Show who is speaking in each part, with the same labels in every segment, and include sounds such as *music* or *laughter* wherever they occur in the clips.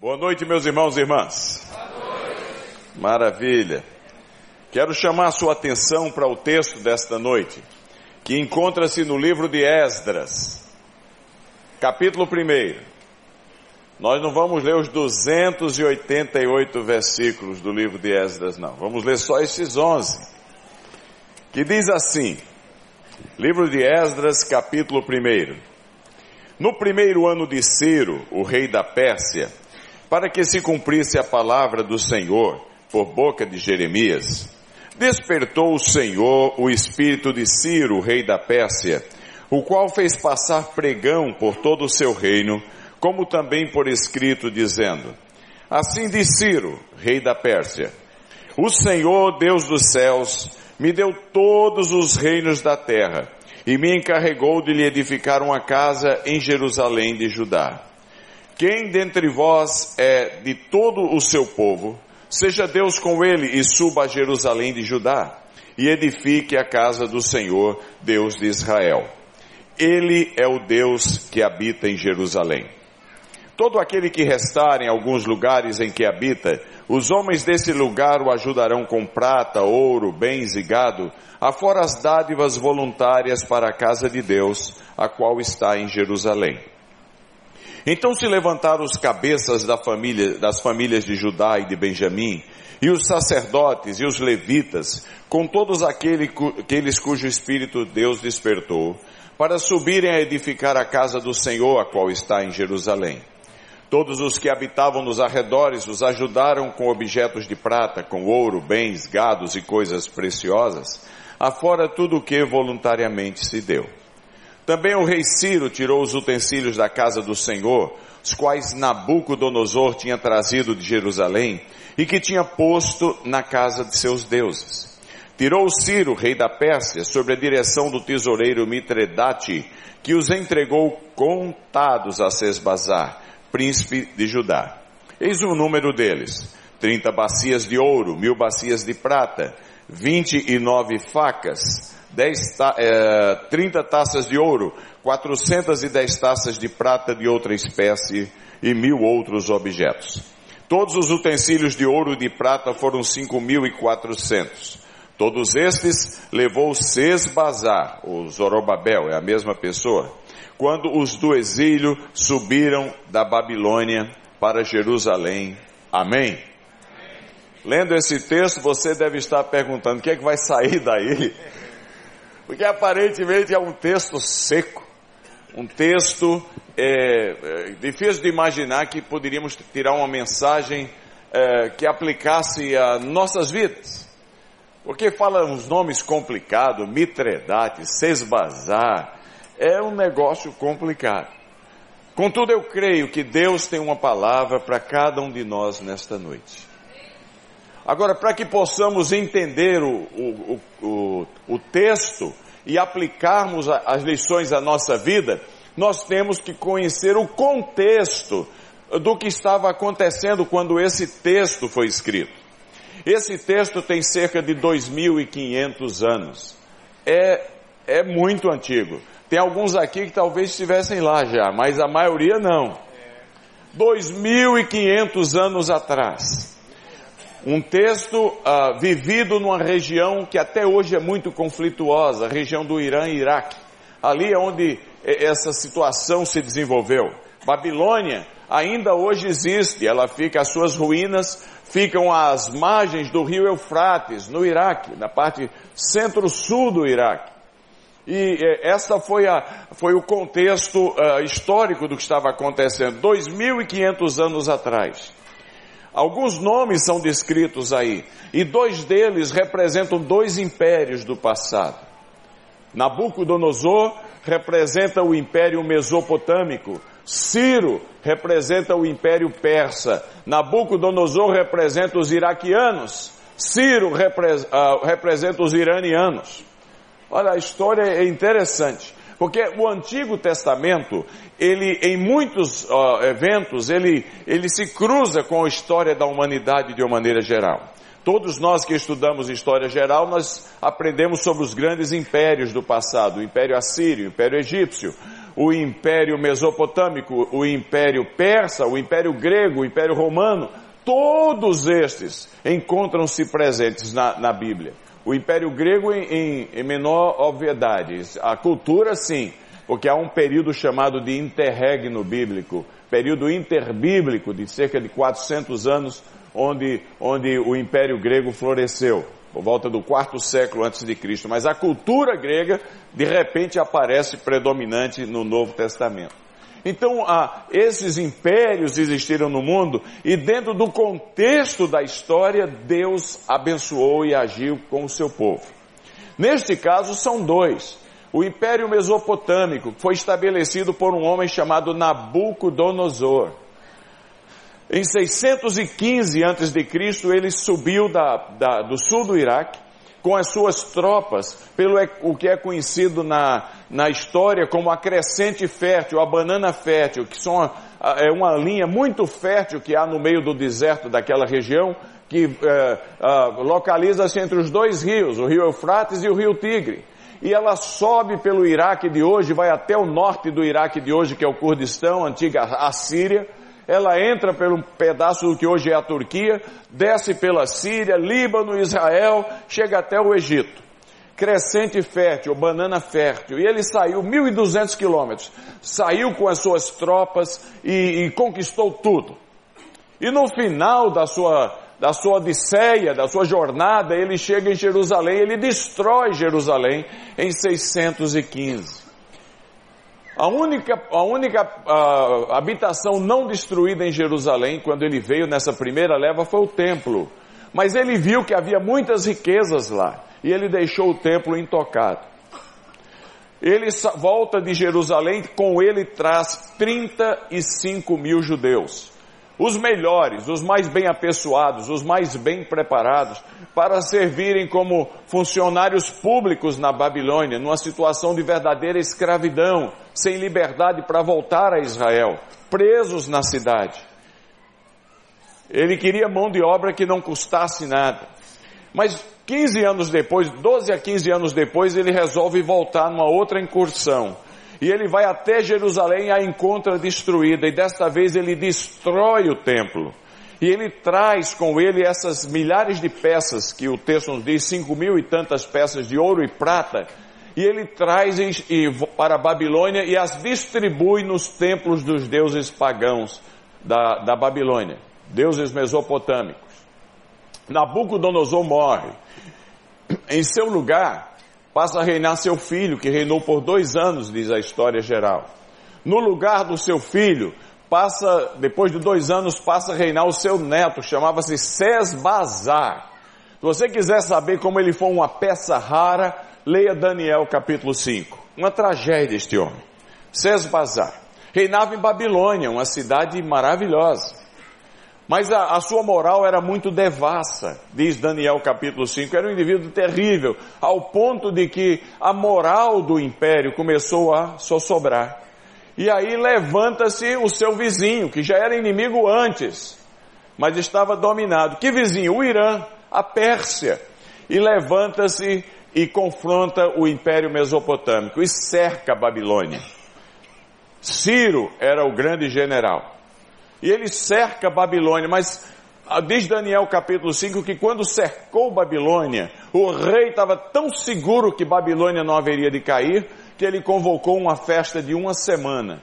Speaker 1: Boa noite, meus irmãos e irmãs. Maravilha. Quero chamar a sua atenção para o texto desta noite, que encontra-se no livro de Esdras, capítulo 1. Nós não vamos ler os 288 versículos do livro de Esdras, não. Vamos ler só esses 11. Que diz assim: Livro de Esdras, capítulo 1. No primeiro ano de Ciro, o rei da Pérsia, para que se cumprisse a palavra do Senhor por boca de Jeremias, despertou o Senhor o espírito de Ciro, rei da Pérsia, o qual fez passar pregão por todo o seu reino, como também por escrito, dizendo: Assim diz Ciro, rei da Pérsia: O Senhor, Deus dos céus, me deu todos os reinos da terra e me encarregou de lhe edificar uma casa em Jerusalém de Judá. Quem dentre vós é de todo o seu povo, seja Deus com ele e suba a Jerusalém de Judá e edifique a casa do Senhor, Deus de Israel. Ele é o Deus que habita em Jerusalém. Todo aquele que restar em alguns lugares em que habita, os homens desse lugar o ajudarão com prata, ouro, bens e gado, afora as dádivas voluntárias para a casa de Deus, a qual está em Jerusalém. Então se levantaram os cabeças da família, das famílias de Judá e de Benjamim, e os sacerdotes e os levitas, com todos aqueles, cujo espírito Deus despertou, para subirem a edificar a casa do Senhor, a qual está em Jerusalém. Todos os que habitavam nos arredores os ajudaram com objetos de prata, com ouro, bens, gados e coisas preciosas, afora tudo o que voluntariamente se deu. Também o rei Ciro tirou os utensílios da casa do Senhor, os quais Nabucodonosor tinha trazido de Jerusalém e que tinha posto na casa de seus deuses. Tirou Ciro, rei da Pérsia, sob a direção do tesoureiro Mitredate, que os entregou contados a Sesbazar, príncipe de Judá. Eis o número deles: trinta bacias de ouro, mil bacias de prata, vinte e nove facas, 10 ta, é, 30 taças de ouro, 410 taças de prata de outra espécie e mil outros objetos. Todos os utensílios de ouro e de prata foram cinco mil e quatrocentos. Todos estes levou Sesbazar, o Zorobabel, é a mesma pessoa, quando os do exílio subiram da Babilônia para Jerusalém. Amém? Lendo esse texto, você deve estar perguntando: o que é que vai sair daí? Porque aparentemente é um texto seco, um texto é, é, difícil de imaginar que poderíamos tirar uma mensagem é, que aplicasse a nossas vidas. Porque fala uns nomes complicados, Mitredate, Sesbazar, é um negócio complicado. Contudo, eu creio que Deus tem uma palavra para cada um de nós nesta noite. Agora, para que possamos entender o, o, o, o texto e aplicarmos as lições à nossa vida, nós temos que conhecer o contexto do que estava acontecendo quando esse texto foi escrito. Esse texto tem cerca de 2.500 anos. É, é muito antigo. Tem alguns aqui que talvez estivessem lá já, mas a maioria não. 2.500 anos atrás. Um texto uh, vivido numa região que até hoje é muito conflituosa, a região do Irã e Iraque. Ali é onde essa situação se desenvolveu. Babilônia ainda hoje existe, ela fica, as suas ruínas ficam às margens do rio Eufrates, no Iraque, na parte centro-sul do Iraque. E eh, esta foi, a, foi o contexto uh, histórico do que estava acontecendo 2.500 anos atrás. Alguns nomes são descritos aí, e dois deles representam dois impérios do passado. Nabucodonosor representa o império mesopotâmico, Ciro representa o império persa, Nabucodonosor representa os iraquianos, Ciro repre uh, representa os iranianos. Olha, a história é interessante. Porque o Antigo Testamento, ele, em muitos uh, eventos, ele, ele se cruza com a história da humanidade de uma maneira geral. Todos nós que estudamos história geral, nós aprendemos sobre os grandes impérios do passado, o Império Assírio, o Império Egípcio, o Império Mesopotâmico, o Império Persa, o Império Grego, o Império Romano, todos estes encontram-se presentes na, na, Bíblia. O Império Grego em, em, em menor obviedade, a cultura sim, porque há um período chamado de interregno bíblico, período interbíblico de cerca de 400 anos, onde, onde o Império Grego floresceu por volta do quarto século antes de Cristo, mas a cultura grega de repente aparece predominante no Novo Testamento. Então, ah, esses impérios existiram no mundo e dentro do contexto da história, Deus abençoou e agiu com o seu povo. Neste caso, são dois. O Império Mesopotâmico foi estabelecido por um homem chamado Nabucodonosor. Em 615 a.C., ele subiu da, da, do sul do Iraque com as suas tropas pelo o que é conhecido na, na história como a crescente fértil, a banana fértil, que são é uma linha muito fértil que há no meio do deserto daquela região, que é, localiza-se entre os dois rios, o rio Eufrates e o rio Tigre. E ela sobe pelo Iraque de hoje, vai até o norte do Iraque de hoje, que é o Kurdistão, antiga Assíria, ela entra pelo pedaço do que hoje é a Turquia, desce pela Síria, Líbano, Israel, chega até o Egito. Crescente fértil, banana fértil. E ele saiu 1.200 quilômetros. Saiu com as suas tropas e, e conquistou tudo. E no final da sua, da sua odisseia, da sua jornada, ele chega em Jerusalém, ele destrói Jerusalém em 615. A única, a única a, habitação não destruída em Jerusalém, quando ele veio nessa primeira leva, foi o templo. Mas ele viu que havia muitas riquezas lá, e ele deixou o templo intocado. Ele volta de Jerusalém, com ele traz 35 mil judeus os melhores, os mais bem apessoados, os mais bem preparados, para servirem como funcionários públicos na Babilônia, numa situação de verdadeira escravidão, sem liberdade para voltar a Israel, presos na cidade. Ele queria mão de obra que não custasse nada. Mas 15 anos depois, 12 a 15 anos depois, ele resolve voltar numa outra incursão e ele vai até Jerusalém e a encontra destruída, e desta vez ele destrói o templo. E ele traz com ele essas milhares de peças, que o texto nos diz, cinco mil e tantas peças de ouro e prata, e ele traz para a Babilônia e as distribui nos templos dos deuses pagãos da, da Babilônia, deuses mesopotâmicos. Nabucodonosor morre. Em seu lugar, passa a reinar seu filho, que reinou por dois anos, diz a história geral. No lugar do seu filho, passa, depois de dois anos, passa a reinar o seu neto, chamava-se Sesbazar. Se você quiser saber como ele foi uma peça rara, leia Daniel capítulo 5. Uma tragédia este homem. Sesbazar. Reinava em Babilônia, uma cidade maravilhosa. Mas a, a, sua moral era muito devassa, diz Daniel capítulo 5. Era um indivíduo terrível, ao ponto de que a moral do império começou a sossobrar. E aí levanta-se o seu vizinho, que já era inimigo antes, mas estava dominado. Que vizinho? O Irã, a Pérsia. E levanta-se e confronta o império mesopotâmico e cerca a Babilônia. Ciro era o grande general. E ele cerca Babilônia, mas ah, diz Daniel capítulo 5 que quando cercou Babilônia, o rei estava tão seguro que Babilônia não haveria de cair, que ele convocou uma festa de uma semana.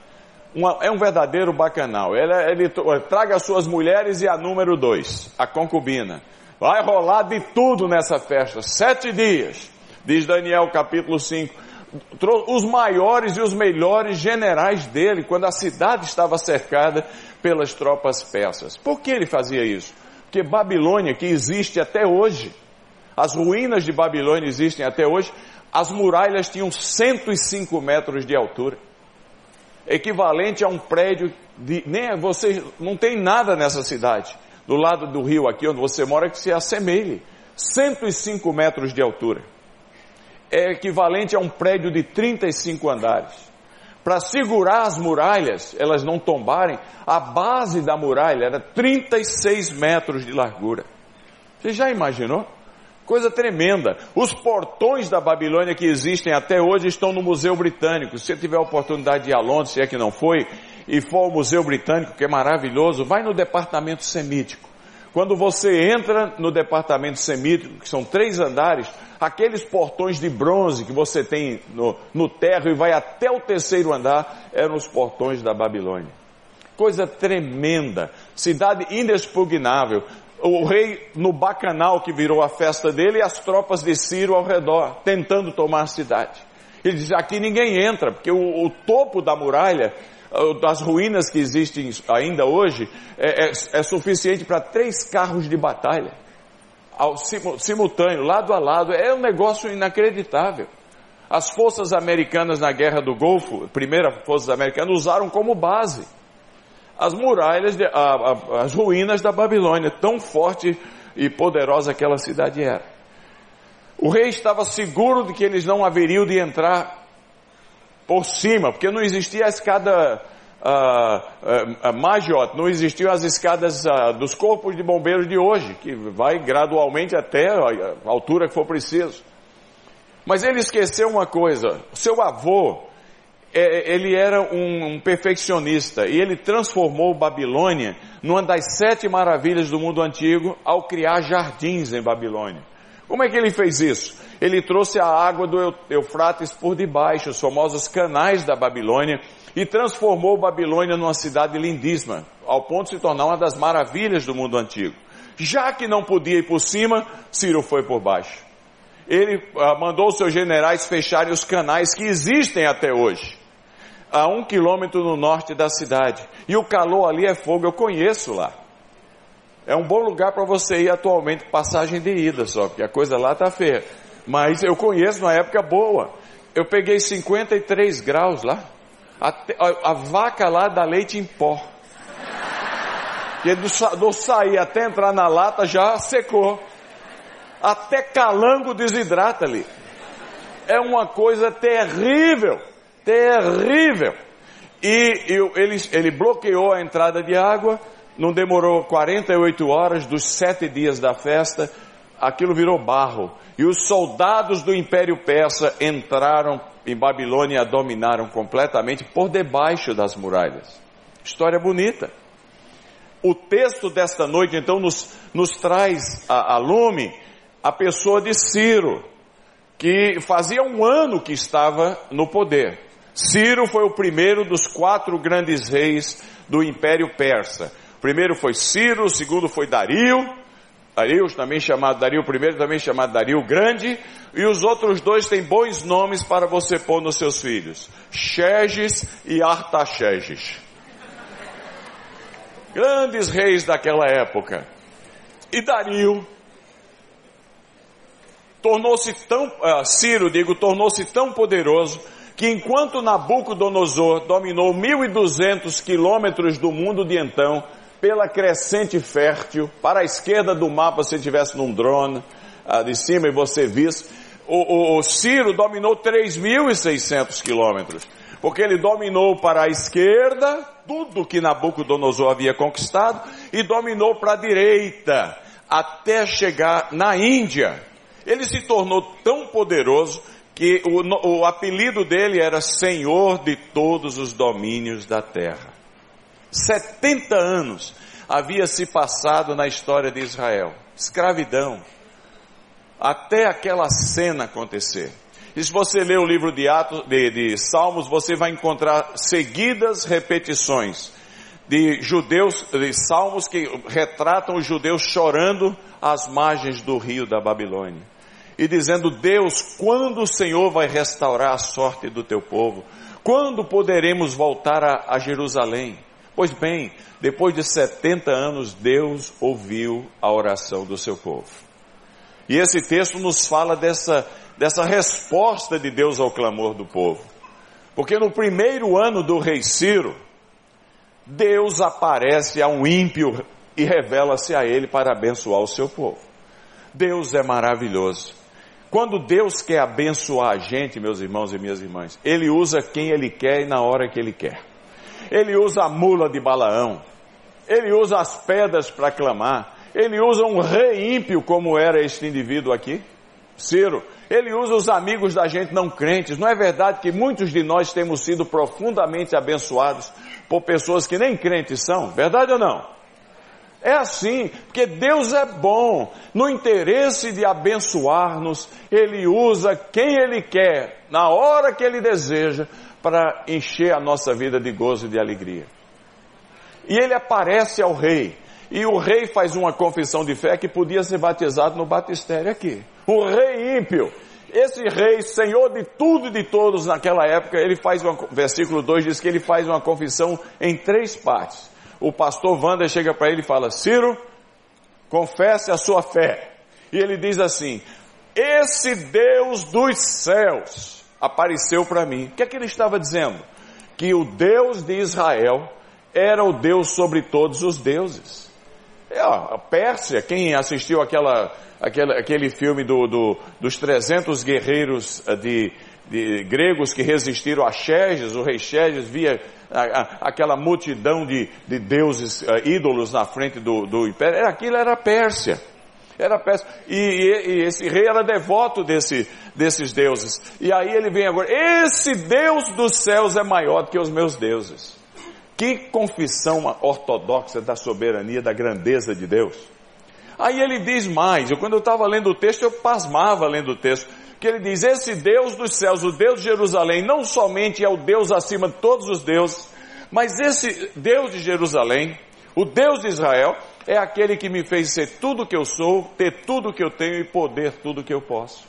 Speaker 1: Uma, é um verdadeiro bacanal. Ele, ele, traga as suas mulheres e a número dois, a concubina. Vai rolar de tudo nessa festa, sete dias, diz Daniel capítulo 5 os maiores e os melhores generais dele, quando a cidade estava cercada pelas tropas persas. Por que ele fazia isso? Porque Babilônia, que existe até hoje, as ruínas de Babilônia existem até hoje, as muralhas tinham 105 metros de altura, equivalente a um prédio de. Nem você não tem nada nessa cidade, do lado do rio aqui onde você mora, que se assemelhe. 105 metros de altura é equivalente a um prédio de 35 andares. Para segurar as muralhas, elas não tombarem, a base da muralha era 36 metros de largura. Você já imaginou? Coisa tremenda. Os portões da Babilônia que existem até hoje estão no Museu Britânico. Se você tiver a oportunidade de ir a Londres, se é que não foi, e for ao Museu Britânico, que é maravilhoso, vai no departamento semítico. Quando você entra no departamento semítico, que são três andares, aqueles portões de bronze que você tem no, no terra e vai até o terceiro andar, eram os portões da Babilônia. Coisa tremenda, cidade inexpugnável. O rei no bacanal que virou a festa dele e as tropas de Ciro ao redor, tentando tomar a cidade. Ele diz: aqui ninguém entra, porque o, o topo da muralha das ruínas que existem ainda hoje, é, é, é suficiente para três carros de batalha, ao, simultâneo, lado a lado. É um negócio inacreditável. As forças americanas na Guerra do Golfo, primeira forças americanas, usaram como base as muralhas, de, a, a, as ruínas da Babilônia, tão forte e poderosa aquela cidade era. O rei estava seguro de que eles não haveriam de entrar por cima, porque não existia a escada uh, uh, Majot, não existiam as escadas uh, dos corpos de bombeiros de hoje, que vai gradualmente até a altura que for preciso. Mas ele esqueceu uma coisa, seu avô, é, ele era um, um perfeccionista e ele transformou Babilônia numa das sete maravilhas do mundo antigo ao criar jardins em Babilônia. Como é que ele fez isso? Ele trouxe a água do Eufrates por debaixo, os famosos canais da Babilônia, e transformou Babilônia numa cidade lindíssima, ao ponto de se tornar uma das maravilhas do mundo antigo. Já que não podia ir por cima, Ciro foi por baixo. Ele ah, mandou seus generais fecharem os canais que existem até hoje, a um quilômetro no norte da cidade. E o calor ali é fogo, eu conheço lá. É um bom lugar para você ir atualmente, passagem de ida só, porque a coisa lá está feia. Mas eu conheço uma época boa. Eu peguei 53 graus lá. A, a, a vaca lá dá leite em pó. E do, do sair até entrar na lata já secou. Até calango desidrata ali. É uma coisa terrível. Terrível. E eu, ele, ele bloqueou a entrada de água não demorou 48 horas dos sete dias da festa, aquilo virou barro. E os soldados do Império Persa entraram em Babilônia e dominaram completamente por debaixo das muralhas. História bonita. O texto desta noite, então, nos, nos traz a, a lume a pessoa de Ciro, que fazia um ano que estava no poder. Ciro foi o primeiro dos quatro grandes reis do Império Persa primeiro foi Ciro, o segundo foi Dario, Dario também chamado Dario I, também chamado Dario Grande, e os outros dois têm bons nomes para você pôr nos seus filhos, Xerxes e Artaxerxes. Grandes reis daquela época. E Dario tornou-se tão, uh, Ciro, digo, tornou-se tão poderoso que enquanto Nabucodonosor dominou 1.200 quilômetros do mundo de então, pela crescente fértil, para a esquerda do mapa, se tivesse num drone ah, de cima e você visse, o, o, o Ciro dominou 3.600 quilômetros, porque ele dominou para a esquerda tudo que Nabucodonosor havia conquistado e dominou para a direita até chegar na Índia. Ele se tornou tão poderoso que o, o apelido dele era Senhor de todos os domínios da terra. 70 anos havia se passado na história de Israel. Escravidão. Até aquela cena acontecer. E se você ler o livro de, Atos, de, de Salmos, você vai encontrar seguidas repetições de judeus, de salmos que retratam os judeus chorando às margens do rio da Babilônia. E dizendo, Deus, quando o Senhor vai restaurar a sorte do teu povo? Quando poderemos voltar a, a Jerusalém? Pois bem, depois de 70 anos, Deus ouviu a oração do seu povo. E esse texto nos fala dessa, dessa resposta de Deus ao clamor do povo. Porque no primeiro ano do rei Ciro, Deus aparece a um ímpio e revela-se a ele para abençoar o seu povo. Deus é maravilhoso. Quando Deus quer abençoar a gente, meus irmãos e minhas irmãs, Ele usa quem Ele quer e na hora que Ele quer. Ele usa a mula de Balaão. Ele usa as pedras para clamar. ele usa um rei ímpio como era este indivíduo aqui, Ciro. Ele usa os amigos da gente não crentes. Não é verdade que muitos de nós temos sido profundamente abençoados por pessoas que nem crentes são? Verdade ou não? É assim, porque Deus é bom. No interesse de abençoar-nos, Ele usa quem Ele quer, na hora que Ele deseja, para encher a nossa vida de gozo e de alegria. E Ele aparece ao rei. E o rei faz uma confissão de fé que podia ser batizado no batistério aqui. O rei ímpio. Esse rei, senhor de tudo e de todos naquela época, ele faz uma, versículo 2 diz que ele faz uma confissão em três partes o pastor Wander chega para ele e fala: Ciro, confesse a sua fé. E ele diz assim: Esse Deus dos céus apareceu para mim. O que é que ele estava dizendo? Que o Deus de Israel era o Deus sobre todos os deuses. É, a Pérsia, quem assistiu aquela, aquela, aquele filme do, do, dos 300 guerreiros eh, de, de gregos que resistiram a Xerxes, o rei Xerxes via aquela multidão de, de deuses, uh, ídolos na frente do, do império, aquilo era Pérsia. Era Pérsia. E, e, e, esse rei era devoto desse, desses deuses. E aí ele vem agora, esse Deus dos céus é maior do que os meus deuses. Que confissão ortodoxa da soberania, da grandeza de Deus. Aí ele diz mais, eu, quando eu estava lendo o texto, eu pasmava lendo o texto que ele diz: Esse Deus dos céus, o Deus de Jerusalém, não somente é o Deus acima de todos os deuses, mas esse Deus de Jerusalém, o Deus de Israel, é aquele que me fez ser tudo o que eu sou, ter tudo o que eu tenho e poder tudo o que eu posso.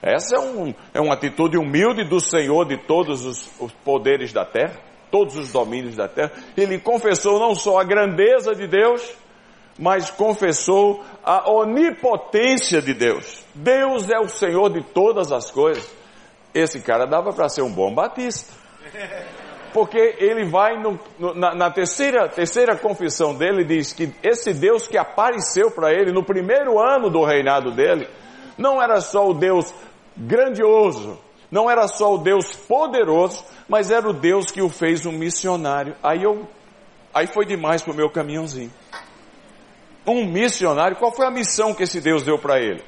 Speaker 1: Essa é, um, é uma atitude humilde do Senhor de todos os, os poderes da terra, todos os domínios da terra. Ele confessou não só a grandeza de Deus, mas confessou a onipotência de Deus. Deus é o Senhor de todas as coisas. Esse cara dava para ser um bom batista. Porque ele vai no, no, na, na, terceira, terceira confissão dele, diz que esse Deus que apareceu para ele no primeiro ano do reinado dele, não era só o Deus grandioso, não era só o Deus poderoso, mas era o Deus que o fez um missionário. Aí eu, aí foi demais para o meu caminhãozinho um missionário, qual foi a missão que esse Deus deu para ele?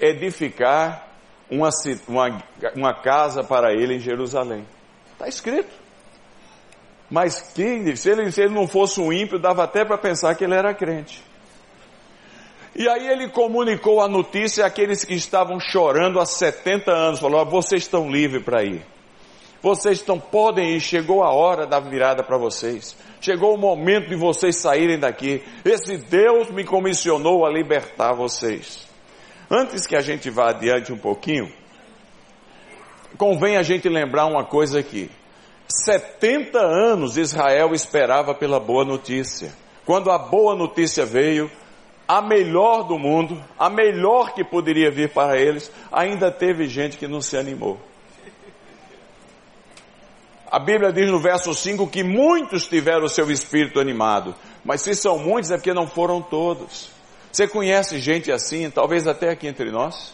Speaker 1: Edificar uma, uma, uma casa para ele em Jerusalém. Está escrito. Mas que, se, ele, se ele não fosse um ímpio, dava até para pensar que ele era crente. E aí ele comunicou a notícia àqueles que estavam chorando há 70 anos, falou, vocês estão livres para ir. Vocês estão, podem ir, chegou a hora da virada para vocês. Chegou o momento de vocês saírem daqui. Esse Deus me comissionou a libertar vocês. Antes que a gente vá adiante um pouquinho, convém a gente lembrar uma coisa aqui. 70 anos Israel esperava pela boa notícia. Quando a boa notícia veio, a melhor do mundo, a melhor que poderia vir para eles, ainda teve gente que não se animou. A Bíblia diz no verso 5 que muitos tiveram o seu espírito animado, mas se são muitos é porque não foram todos. Você conhece gente assim, talvez até aqui entre nós,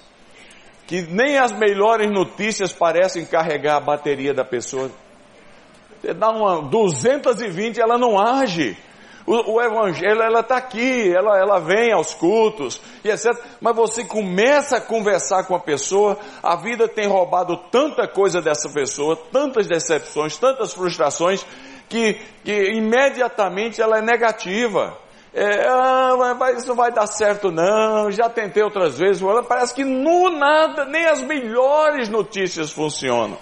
Speaker 1: que nem as melhores notícias parecem carregar a bateria da pessoa. Dá uma 220 ela não age. O, o evangelho, ela está aqui, ela, ela vem aos cultos e etc. Mas você começa a conversar com a pessoa, a vida tem roubado tanta coisa dessa pessoa, tantas decepções, tantas frustrações, que, que imediatamente ela é negativa. É, ah, isso não vai dar certo não, já tentei outras vezes, parece que no nada, nem as melhores notícias funcionam.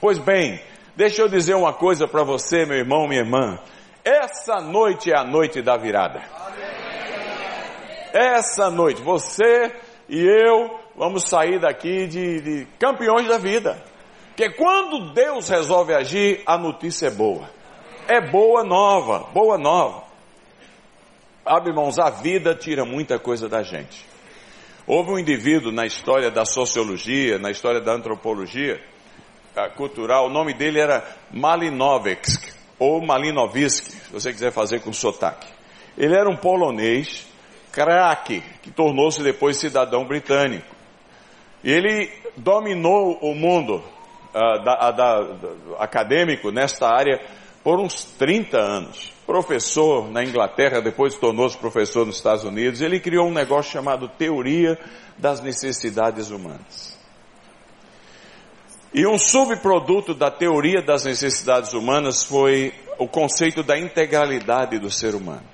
Speaker 1: Pois bem, deixa eu dizer uma coisa para você, meu irmão, minha irmã. Essa noite é a noite da virada. Essa noite, você e eu vamos sair daqui de, de campeões da vida. Porque quando Deus resolve agir, a notícia é boa. É boa nova, boa nova. Sabe, irmãos, a vida tira muita coisa da gente. Houve um indivíduo na história da sociologia, na história da antropologia cultural, o nome dele era Malinovski ou Malinovski, se você quiser fazer com sotaque. Ele era um polonês, craque, que tornou-se depois cidadão britânico. Ele dominou o mundo uh, da, da, acadêmico nesta área por uns 30 anos. Professor na Inglaterra, depois tornou-se professor nos Estados Unidos, ele criou um negócio chamado Teoria das Necessidades Humanas. E um subproduto da teoria das necessidades humanas foi o conceito da integralidade do ser humano.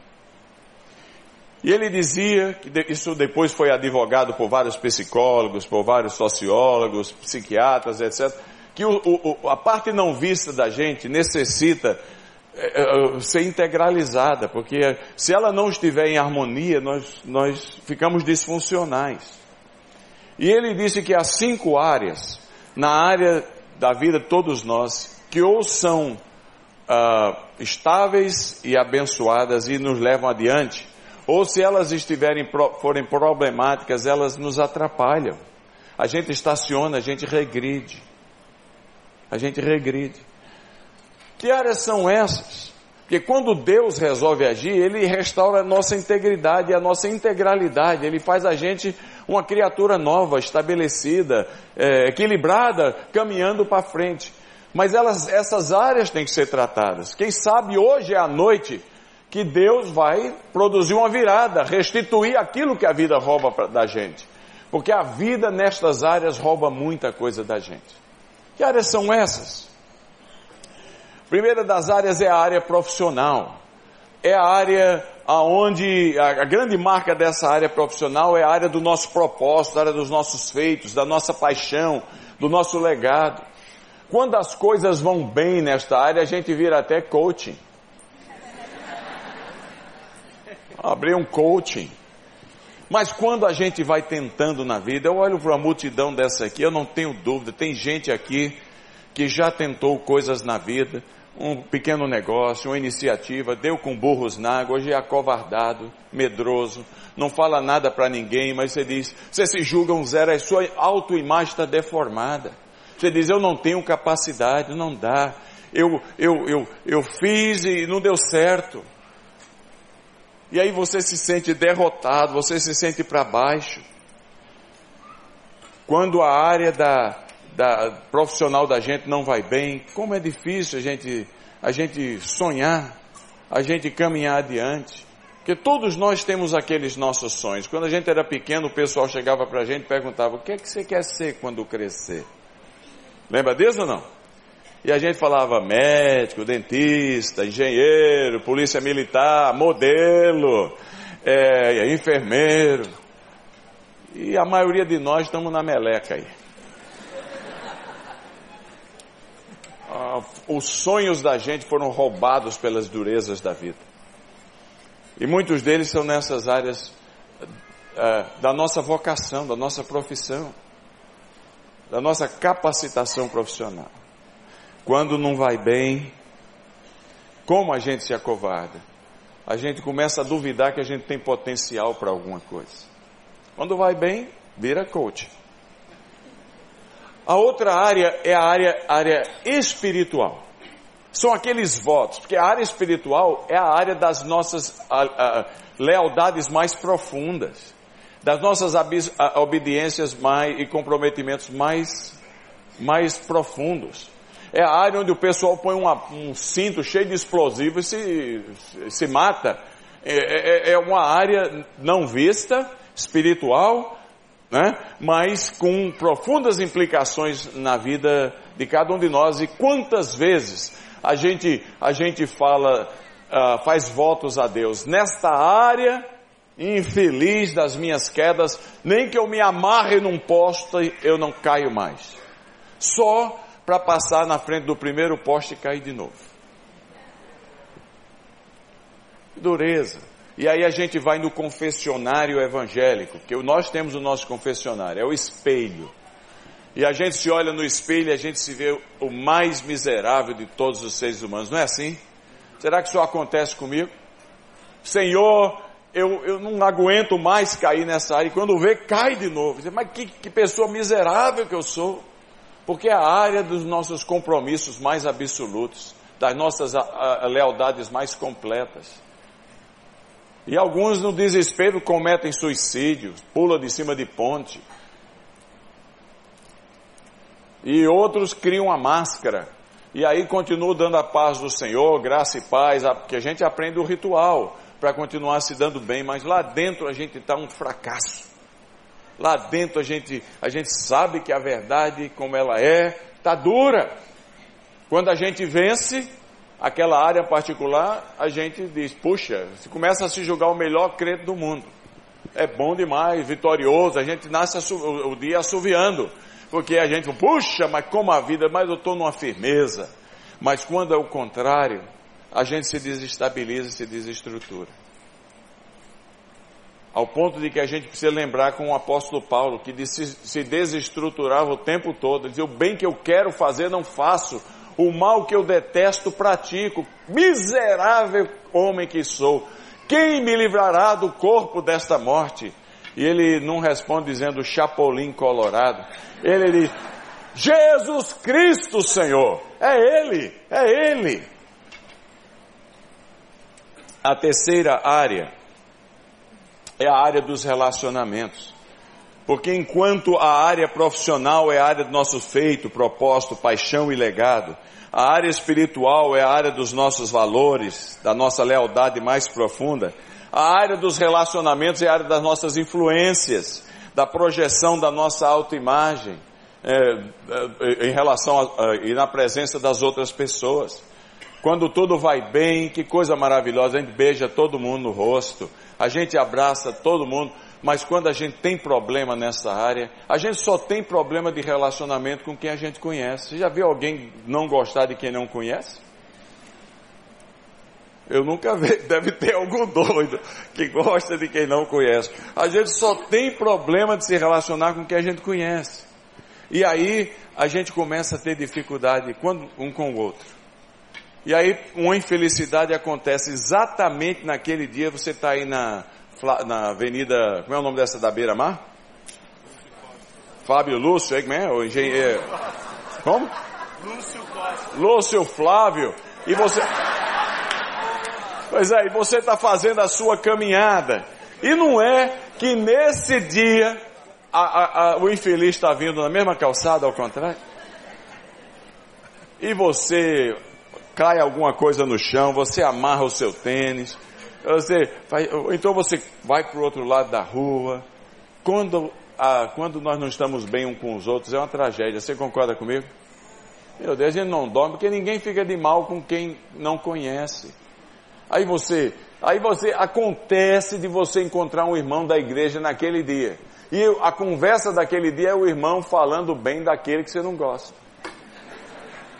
Speaker 1: E ele dizia, que isso depois foi advogado por vários psicólogos, por vários sociólogos, psiquiatras, etc., que o, o, a parte não vista da gente necessita é, ser integralizada, porque se ela não estiver em harmonia, nós, nós ficamos disfuncionais. E ele disse que há cinco áreas na área da vida todos nós que ou são uh, estáveis e abençoadas e nos levam adiante, ou se elas estiverem forem problemáticas, elas nos atrapalham. A gente estaciona, a gente regride. A gente regride. Que áreas são essas? Porque quando Deus resolve agir, Ele restaura a nossa integridade a nossa integralidade. Ele faz a gente uma criatura nova, estabelecida, é, equilibrada, caminhando para frente. Mas elas, essas áreas têm que ser tratadas. Quem sabe hoje é a noite que Deus vai produzir uma virada, restituir aquilo que a vida rouba da gente. Porque a vida nestas áreas rouba muita coisa da gente. Que áreas são essas? A primeira das áreas é a área profissional. É a área aonde a, a grande marca dessa área profissional é a área do nosso propósito, a área dos nossos feitos, da nossa paixão, do nosso legado. Quando as coisas vão bem nesta área, a gente vira até coaching. *laughs* Abrir um coaching. Mas quando a gente vai tentando na vida, eu olho para uma multidão dessa aqui, eu não tenho dúvida, tem gente aqui que já tentou coisas na vida, um pequeno negócio, uma iniciativa, deu com burros na água, hoje é acovardado, medroso, não fala nada para ninguém, mas você diz, você se julga um zero, a sua autoimagem está deformada. Você diz, eu não tenho capacidade, não dá. Eu, eu, eu, eu fiz e não deu certo. E aí você se sente derrotado, você se sente para baixo. Quando a área da, da, profissional da gente não vai bem, como é difícil a gente, a gente sonhar, a gente caminhar adiante. Porque todos nós temos aqueles nossos sonhos. Quando a gente era pequeno, o pessoal chegava para a gente e perguntava: o que é que você quer ser quando crescer? Lembra disso ou não? E a gente falava médico, dentista, engenheiro, polícia militar, modelo, é, enfermeiro. E a maioria de nós estamos na meleca aí. Ah, os sonhos da gente foram roubados pelas durezas da vida. E muitos deles são nessas áreas ah, da nossa vocação, da nossa profissão, da nossa capacitação profissional. Quando não vai bem, como a gente se acovarda? A gente começa a duvidar que a gente tem potencial para alguma coisa. Quando vai bem, vira coach. A outra área é a área, área espiritual. São aqueles votos, porque a área espiritual é a área das nossas a, a, lealdades mais profundas, das nossas obediências mais, e comprometimentos mais, mais profundos. É a área onde o pessoal põe uma, um cinto cheio de explosivos e se, se mata. É, é, é uma área não vista, espiritual, né? mas com profundas implicações na vida de cada um de nós. E quantas vezes a gente, a gente fala, uh, faz votos a Deus, nesta área infeliz das minhas quedas, nem que eu me amarre num poste, eu não caio mais. Só para passar na frente do primeiro poste e cair de novo. Dureza. E aí a gente vai no confessionário evangélico, que nós temos o nosso confessionário, é o espelho. E a gente se olha no espelho e a gente se vê o mais miserável de todos os seres humanos, não é assim? Será que isso acontece comigo? Senhor, eu, eu não aguento mais cair nessa área, e quando vê, cai de novo. Mas que, que pessoa miserável que eu sou. Porque é a área dos nossos compromissos mais absolutos, das nossas a, a, lealdades mais completas. E alguns no desespero cometem suicídio, pulam de cima de ponte. E outros criam a máscara. E aí continuo dando a paz do Senhor, graça e paz, porque a gente aprende o ritual para continuar se dando bem, mas lá dentro a gente está um fracasso. Lá dentro a gente, a gente sabe que a verdade, como ela é, está dura. Quando a gente vence aquela área particular, a gente diz, puxa, se começa a se julgar o melhor crente do mundo. É bom demais, vitorioso, a gente nasce o dia assoviando. Porque a gente, puxa, mas como a vida, mas eu estou numa firmeza. Mas quando é o contrário, a gente se desestabiliza, se desestrutura. Ao ponto de que a gente precisa lembrar com o apóstolo Paulo, que se desestruturava o tempo todo. Ele dizia, o bem que eu quero fazer não faço, o mal que eu detesto pratico. Miserável homem que sou, quem me livrará do corpo desta morte? E ele não responde dizendo Chapolin Colorado. Ele diz, Jesus Cristo, Senhor. É Ele, é Ele. A terceira área é a área dos relacionamentos. Porque enquanto a área profissional é a área do nosso feito, propósito, paixão e legado, a área espiritual é a área dos nossos valores, da nossa lealdade mais profunda, a área dos relacionamentos é a área das nossas influências, da projeção da nossa autoimagem é, é, em relação a, e na presença das outras pessoas. Quando tudo vai bem, que coisa maravilhosa, a gente beija todo mundo no rosto, a gente abraça todo mundo, mas quando a gente tem problema nessa área, a gente só tem problema de relacionamento com quem a gente conhece. Você já viu alguém não gostar de quem não conhece? Eu nunca vi, *laughs* deve ter algum doido que gosta de quem não conhece. A gente só tem problema de se relacionar com quem a gente conhece. E aí a gente começa a ter dificuldade um com o outro. E aí uma infelicidade acontece exatamente naquele dia, você está aí na, na avenida, como é o nome dessa da beira-mar? Fábio Lúcio, como é? O engenheiro. Como? Lúcio Costa. Lúcio Flávio. E você. Pois é, e você está fazendo a sua caminhada. E não é que nesse dia a, a, a, o infeliz está vindo na mesma calçada, ao contrário. E você cai alguma coisa no chão, você amarra o seu tênis, você então você vai para o outro lado da rua. Quando, quando nós não estamos bem um com os outros, é uma tragédia. Você concorda comigo? Meu Deus, a gente não dorme porque ninguém fica de mal com quem não conhece. Aí você, aí você acontece de você encontrar um irmão da igreja naquele dia. E a conversa daquele dia é o irmão falando bem daquele que você não gosta.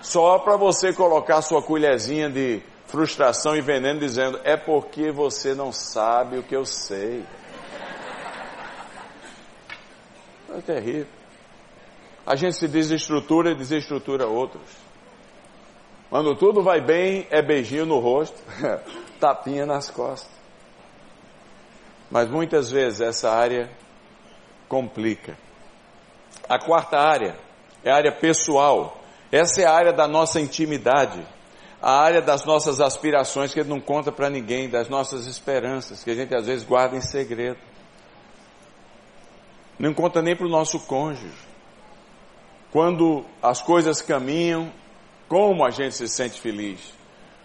Speaker 1: Só para você colocar sua colherzinha de frustração e veneno dizendo, é porque você não sabe o que eu sei. É terrível. A gente se desestrutura e desestrutura outros. Quando tudo vai bem, é beijinho no rosto, *laughs* tapinha nas costas. Mas muitas vezes essa área complica. A quarta área é a área pessoal. Essa é a área da nossa intimidade, a área das nossas aspirações que não conta para ninguém, das nossas esperanças que a gente às vezes guarda em segredo. Não conta nem para o nosso cônjuge. Quando as coisas caminham, como a gente se sente feliz.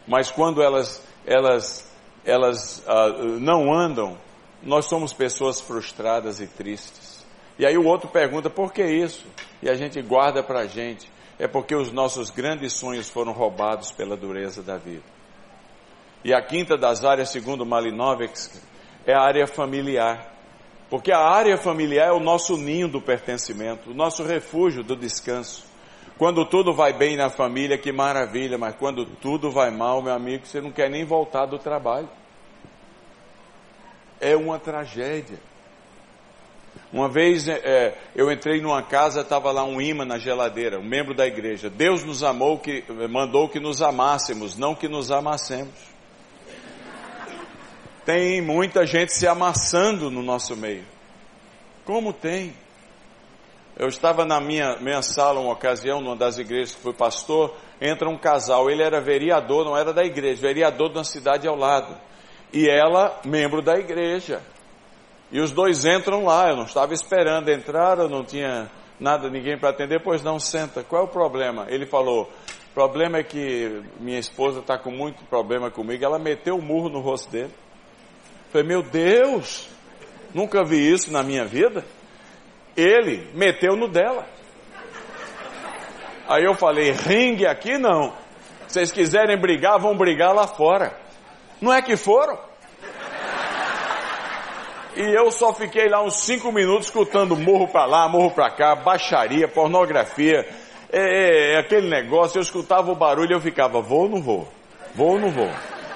Speaker 1: Mas quando elas, elas, elas uh, não andam, nós somos pessoas frustradas e tristes. E aí o outro pergunta, por que isso? E a gente guarda para a gente. É porque os nossos grandes sonhos foram roubados pela dureza da vida. E a quinta das áreas, segundo Malinovics, é a área familiar. Porque a área familiar é o nosso ninho do pertencimento, o nosso refúgio do descanso. Quando tudo vai bem na família, que maravilha, mas quando tudo vai mal, meu amigo, você não quer nem voltar do trabalho. É uma tragédia. Uma vez é, eu entrei numa casa, estava lá um imã na geladeira, um membro da igreja. Deus nos amou, que mandou que nos amássemos, não que nos amassemos. Tem muita gente se amassando no nosso meio. Como tem? Eu estava na minha, minha sala, uma ocasião, numa das igrejas que fui pastor, entra um casal, ele era vereador, não era da igreja, vereador de uma cidade ao lado. E ela, membro da igreja. E os dois entram lá, eu não estava esperando entrar, eu não tinha nada, ninguém para atender, pois não, senta. Qual é o problema? Ele falou, O problema é que minha esposa está com muito problema comigo. Ela meteu o murro no rosto dele. Falei, meu Deus, nunca vi isso na minha vida. Ele meteu no dela. Aí eu falei, ringue aqui não. Se vocês quiserem brigar, vão brigar lá fora. Não é que foram? E eu só fiquei lá uns cinco minutos escutando morro para lá, morro para cá, baixaria, pornografia, é, é, é, aquele negócio. Eu escutava o barulho e eu ficava, vou ou não vou? Vou ou não vou?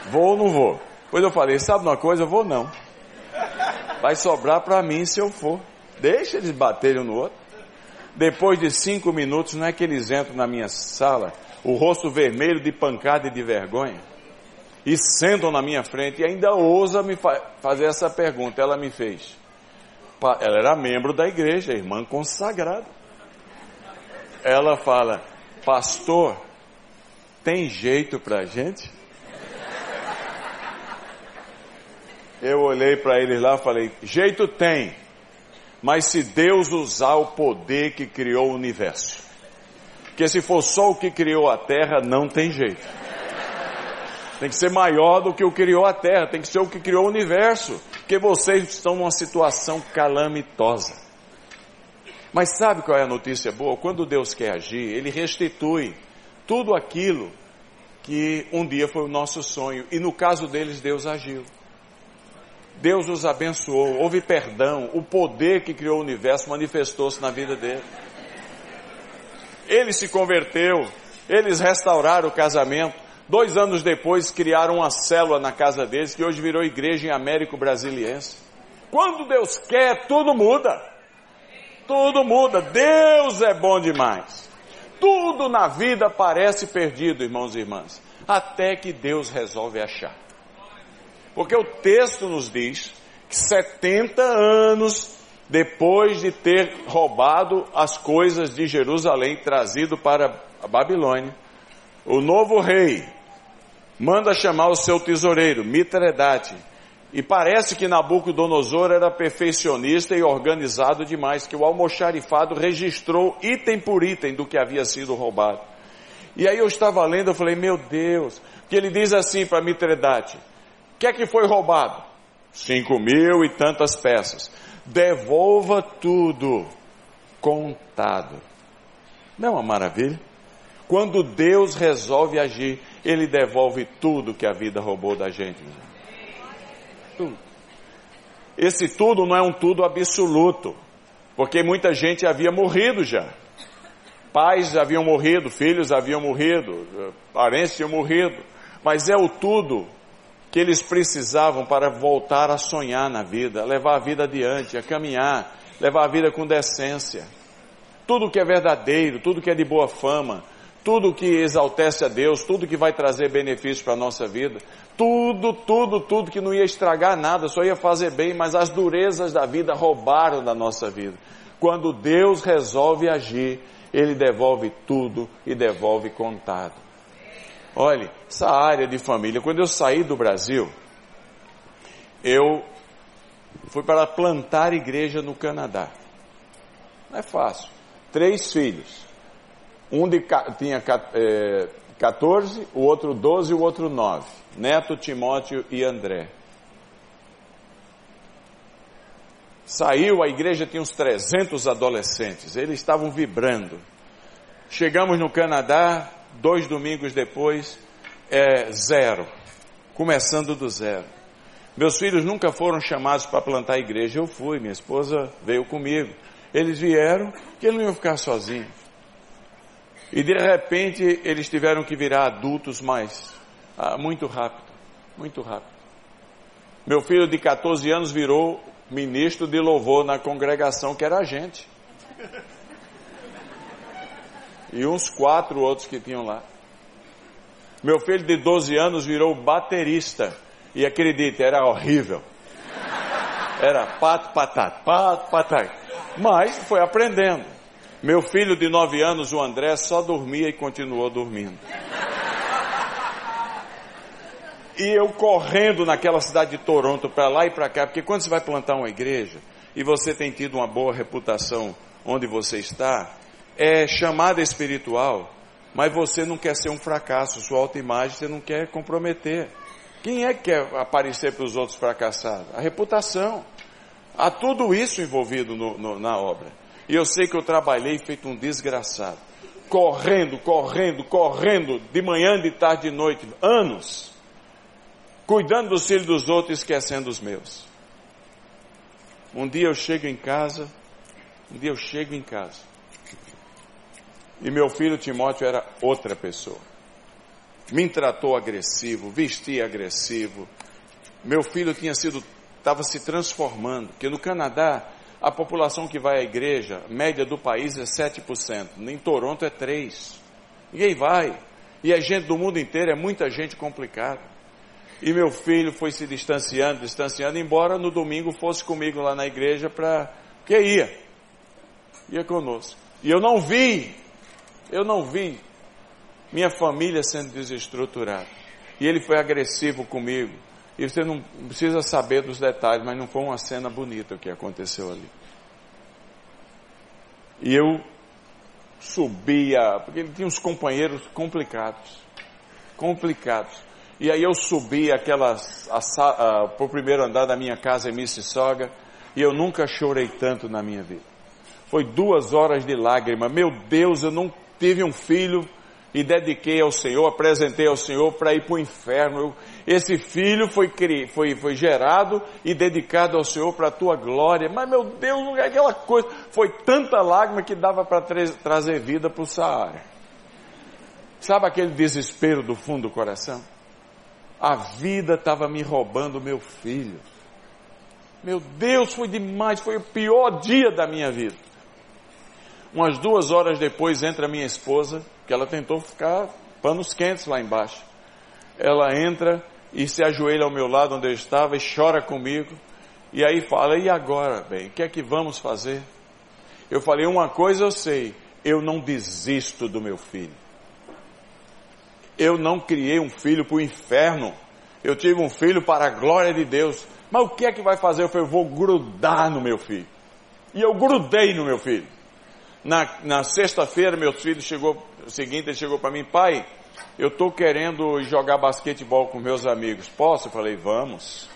Speaker 1: Vou ou não vou? Depois eu falei, sabe uma coisa? Vou não. Vai sobrar para mim se eu for. Deixa eles baterem um no outro. Depois de cinco minutos, não é que eles entram na minha sala, o rosto vermelho de pancada e de vergonha, e sentam na minha frente e ainda ousa me fa fazer essa pergunta. Ela me fez. Ela era membro da igreja, irmã consagrada. Ela fala, pastor, tem jeito pra gente? Eu olhei para eles lá e falei: jeito tem, mas se Deus usar o poder que criou o universo, porque se for só o que criou a terra, não tem jeito. Tem que ser maior do que o que criou a terra, tem que ser o que criou o universo, porque vocês estão numa situação calamitosa. Mas sabe qual é a notícia boa? Quando Deus quer agir, Ele restitui tudo aquilo que um dia foi o nosso sonho. E no caso deles, Deus agiu. Deus os abençoou, houve perdão, o poder que criou o universo manifestou-se na vida dele. Ele se converteu, eles restauraram o casamento. Dois anos depois criaram uma célula na casa deles que hoje virou igreja em Américo Brasiliense. Quando Deus quer, tudo muda. Tudo muda. Deus é bom demais. Tudo na vida parece perdido, irmãos e irmãs, até que Deus resolve achar. Porque o texto nos diz que 70 anos depois de ter roubado as coisas de Jerusalém, trazido para a Babilônia, o novo rei manda chamar o seu tesoureiro, Mitredate, e parece que Nabucodonosor era perfeccionista e organizado demais, que o almoxarifado registrou item por item do que havia sido roubado. E aí eu estava lendo, eu falei, meu Deus, que ele diz assim para Mitredate, o que é que foi roubado? Cinco mil e tantas peças. Devolva tudo contado. Não é uma maravilha? Quando Deus resolve agir, Ele devolve tudo que a vida roubou da gente. Tudo. Esse tudo não é um tudo absoluto, porque muita gente havia morrido já. Pais haviam morrido, filhos haviam morrido, parentes tinham morrido, mas é o tudo que eles precisavam para voltar a sonhar na vida, levar a vida adiante, a caminhar, levar a vida com decência. Tudo que é verdadeiro, tudo que é de boa fama, tudo que exaltece a Deus, tudo que vai trazer benefícios para a nossa vida, tudo, tudo, tudo que não ia estragar nada, só ia fazer bem, mas as durezas da vida roubaram da nossa vida. Quando Deus resolve agir, Ele devolve tudo e devolve contado. Olhe, essa área de família, quando eu saí do Brasil, eu fui para plantar igreja no Canadá. Não é fácil. Três filhos. Um de, tinha é, 14, o outro 12 e o outro 9. Neto, Timóteo e André. Saiu, a igreja tinha uns 300 adolescentes. Eles estavam vibrando. Chegamos no Canadá, dois domingos depois, é zero, começando do zero. Meus filhos nunca foram chamados para plantar a igreja, eu fui, minha esposa veio comigo. Eles vieram, que eles não iam ficar sozinhos. E de repente eles tiveram que virar adultos mais, ah, muito rápido, muito rápido. Meu filho de 14 anos virou ministro de louvor na congregação que era a gente e uns quatro outros que tinham lá. Meu filho de 12 anos virou baterista. E acredite, era horrível. Era pato, patata, pato, patata. Mas foi aprendendo. Meu filho de 9 anos, o André, só dormia e continuou dormindo. E eu correndo naquela cidade de Toronto para lá e para cá, porque quando você vai plantar uma igreja e você tem tido uma boa reputação onde você está, é chamada espiritual, mas você não quer ser um fracasso, sua autoimagem você não quer comprometer. Quem é que quer aparecer para os outros fracassados? A reputação. Há tudo isso envolvido no, no, na obra. E eu sei que eu trabalhei feito um desgraçado. Correndo, correndo, correndo, de manhã, de tarde, de noite, anos. Cuidando dos filhos dos outros esquecendo os meus. Um dia eu chego em casa, um dia eu chego em casa. E meu filho Timóteo era outra pessoa. Me tratou agressivo, vestia agressivo. Meu filho tinha sido, estava se transformando, porque no Canadá a população que vai à igreja, média do país é 7%, em Toronto é 3%. Ninguém vai. E a gente do mundo inteiro, é muita gente complicada. E meu filho foi se distanciando, distanciando, embora no domingo fosse comigo lá na igreja para. Porque ia. Ia conosco. E eu não vi, eu não vi minha família sendo desestruturada. E ele foi agressivo comigo. E você não precisa saber dos detalhes, mas não foi uma cena bonita o que aconteceu ali. E eu subia, porque ele tinha uns companheiros complicados. Complicados. E aí eu subi aquelas, para o primeiro andar da minha casa em Mississauga, e eu nunca chorei tanto na minha vida. Foi duas horas de lágrima. Meu Deus, eu não tive um filho e dediquei ao Senhor, apresentei ao Senhor para ir para o inferno. Eu, esse filho foi, foi, foi gerado e dedicado ao Senhor para a tua glória. Mas meu Deus, não é aquela coisa. Foi tanta lágrima que dava para tra trazer vida para o Saara. Sabe aquele desespero do fundo do coração? A vida estava me roubando meu filho. Meu Deus, foi demais, foi o pior dia da minha vida. Umas duas horas depois entra minha esposa, que ela tentou ficar panos quentes lá embaixo. Ela entra e se ajoelha ao meu lado onde eu estava e chora comigo. E aí fala: E agora, bem, o que é que vamos fazer? Eu falei: Uma coisa eu sei, eu não desisto do meu filho. Eu não criei um filho para o inferno. Eu tive um filho para a glória de Deus. Mas o que é que vai fazer? Eu falei: Eu vou grudar no meu filho. E eu grudei no meu filho. Na, na sexta-feira, meu filho chegou, o seguinte, ele chegou para mim, pai, eu estou querendo jogar basquetebol com meus amigos. Posso? Eu falei, vamos.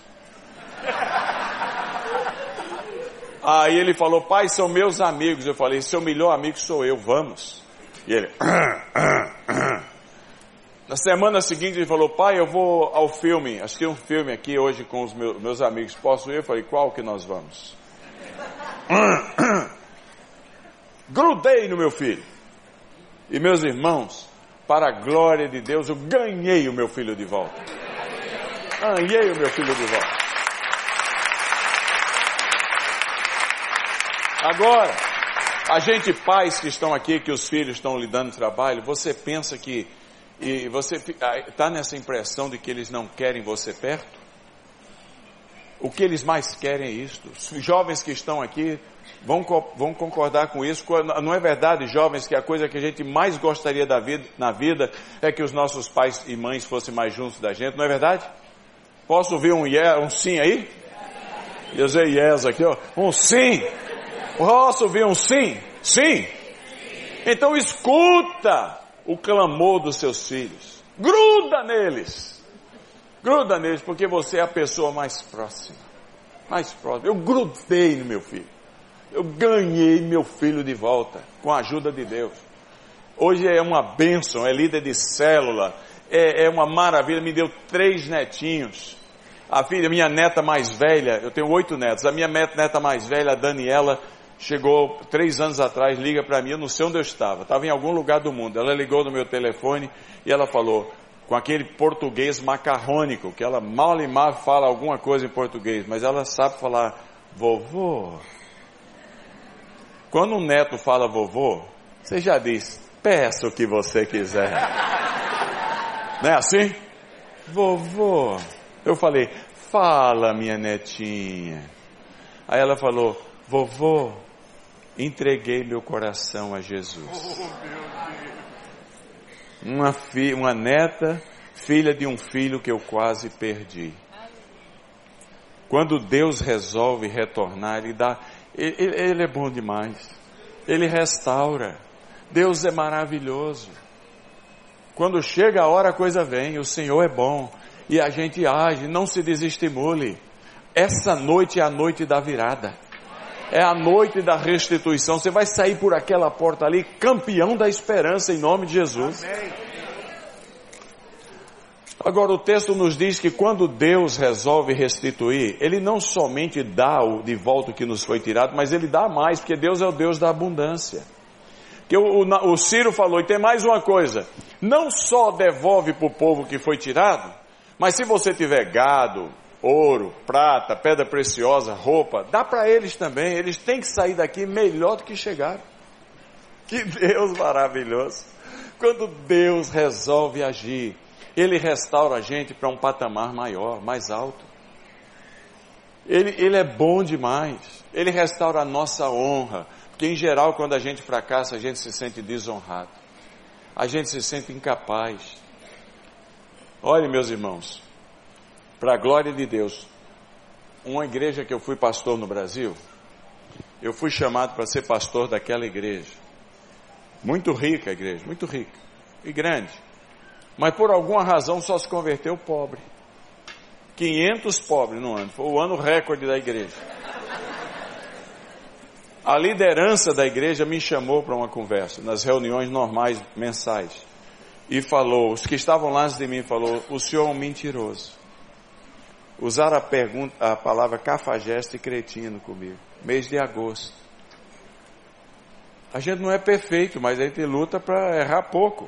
Speaker 1: Aí ele falou, pai, são meus amigos. Eu falei, seu melhor amigo sou eu, vamos. E ele, *clears throat* na semana seguinte ele falou, pai, eu vou ao filme, que um filme aqui hoje com os meus, meus amigos, posso ir? Eu falei, qual que nós vamos? *clears throat* grudei no meu filho. E meus irmãos, para a glória de Deus, eu ganhei o meu filho de volta. Ganhei o meu filho de volta. Agora, a gente pais que estão aqui, que os filhos estão lhe dando trabalho, você pensa que e você está nessa impressão de que eles não querem você perto? O que eles mais querem é isto. Os jovens que estão aqui vão, vão concordar com isso. Não é verdade, jovens, que a coisa que a gente mais gostaria da vida, na vida é que os nossos pais e mães fossem mais juntos da gente, não é verdade? Posso ouvir um, yeah, um sim aí? Eu sei yes aqui, ó. Um sim. Posso ouvir um sim? Sim. Então escuta o clamor dos seus filhos. Gruda neles. Gruda neles, porque você é a pessoa mais próxima. Mais próxima. Eu grudei no meu filho. Eu ganhei meu filho de volta, com a ajuda de Deus. Hoje é uma bênção, é líder de célula, é, é uma maravilha, me deu três netinhos. A filha, minha neta mais velha, eu tenho oito netos, a minha neta mais velha, a Daniela, chegou três anos atrás, liga para mim, eu não sei onde eu estava, estava em algum lugar do mundo. Ela ligou no meu telefone e ela falou, com aquele português macarrônico, que ela mal e mal fala alguma coisa em português, mas ela sabe falar vovô. Quando um neto fala vovô, você já diz, peça o que você quiser. *laughs* Não é assim? Vovô. Eu falei, fala minha netinha. Aí ela falou, vovô, entreguei meu coração a Jesus. Uma, fi, uma neta, filha de um filho que eu quase perdi. Quando Deus resolve retornar, Ele dá, ele, ele é bom demais. Ele restaura. Deus é maravilhoso. Quando chega a hora a coisa vem, o Senhor é bom e a gente age, não se desestimule. Essa noite é a noite da virada. É a noite da restituição. Você vai sair por aquela porta ali campeão da esperança em nome de Jesus. Agora o texto nos diz que quando Deus resolve restituir, Ele não somente dá o de volta o que nos foi tirado, mas Ele dá mais, porque Deus é o Deus da abundância. Que o, o, o Ciro falou, e tem mais uma coisa, não só devolve para o povo que foi tirado, mas se você tiver gado, ouro, prata, pedra preciosa, roupa, dá para eles também. Eles têm que sair daqui melhor do que chegaram. Que Deus maravilhoso. Quando Deus resolve agir, Ele restaura a gente para um patamar maior, mais alto. Ele, ele é bom demais. Ele restaura a nossa honra. Porque, em geral, quando a gente fracassa, a gente se sente desonrado. A gente se sente incapaz. Olhe, meus irmãos, para a glória de Deus, uma igreja que eu fui pastor no Brasil, eu fui chamado para ser pastor daquela igreja. Muito rica a igreja, muito rica e grande. Mas por alguma razão só se converteu pobre. 500 pobres no ano, foi o ano recorde da igreja. A liderança da igreja me chamou para uma conversa, nas reuniões normais, mensais. E falou, os que estavam lá antes de mim, falou, o senhor é um mentiroso usaram a, pergunta, a palavra cafajeste e cretino comigo. Mês de agosto. A gente não é perfeito, mas a gente luta para errar pouco.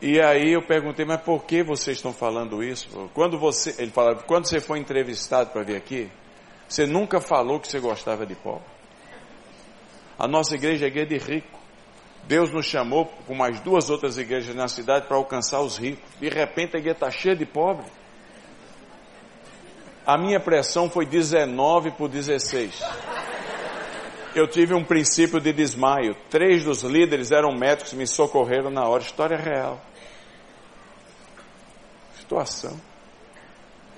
Speaker 1: E aí eu perguntei, mas por que vocês estão falando isso? Quando você, ele falava, quando você foi entrevistado para vir aqui, você nunca falou que você gostava de pobre. A nossa igreja é igreja de rico. Deus nos chamou com mais duas outras igrejas na cidade para alcançar os ricos. De repente a igreja está cheia de pobres. A minha pressão foi 19 por 16. Eu tive um princípio de desmaio. Três dos líderes eram médicos me socorreram na hora. História real. Situação.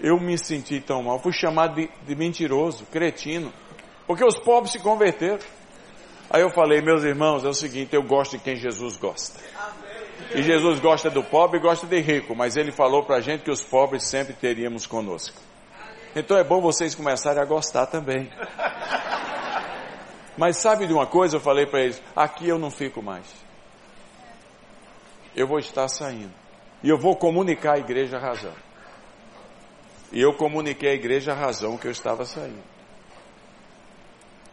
Speaker 1: Eu me senti tão mal. Fui chamado de, de mentiroso, cretino. Porque os pobres se converteram. Aí eu falei, meus irmãos, é o seguinte, eu gosto de quem Jesus gosta. E Jesus gosta do pobre e gosta de rico, mas ele falou para a gente que os pobres sempre teríamos conosco. Então é bom vocês começarem a gostar também. Mas sabe de uma coisa? Eu falei para eles: aqui eu não fico mais. Eu vou estar saindo. E eu vou comunicar à igreja a razão. E eu comuniquei à igreja a razão que eu estava saindo.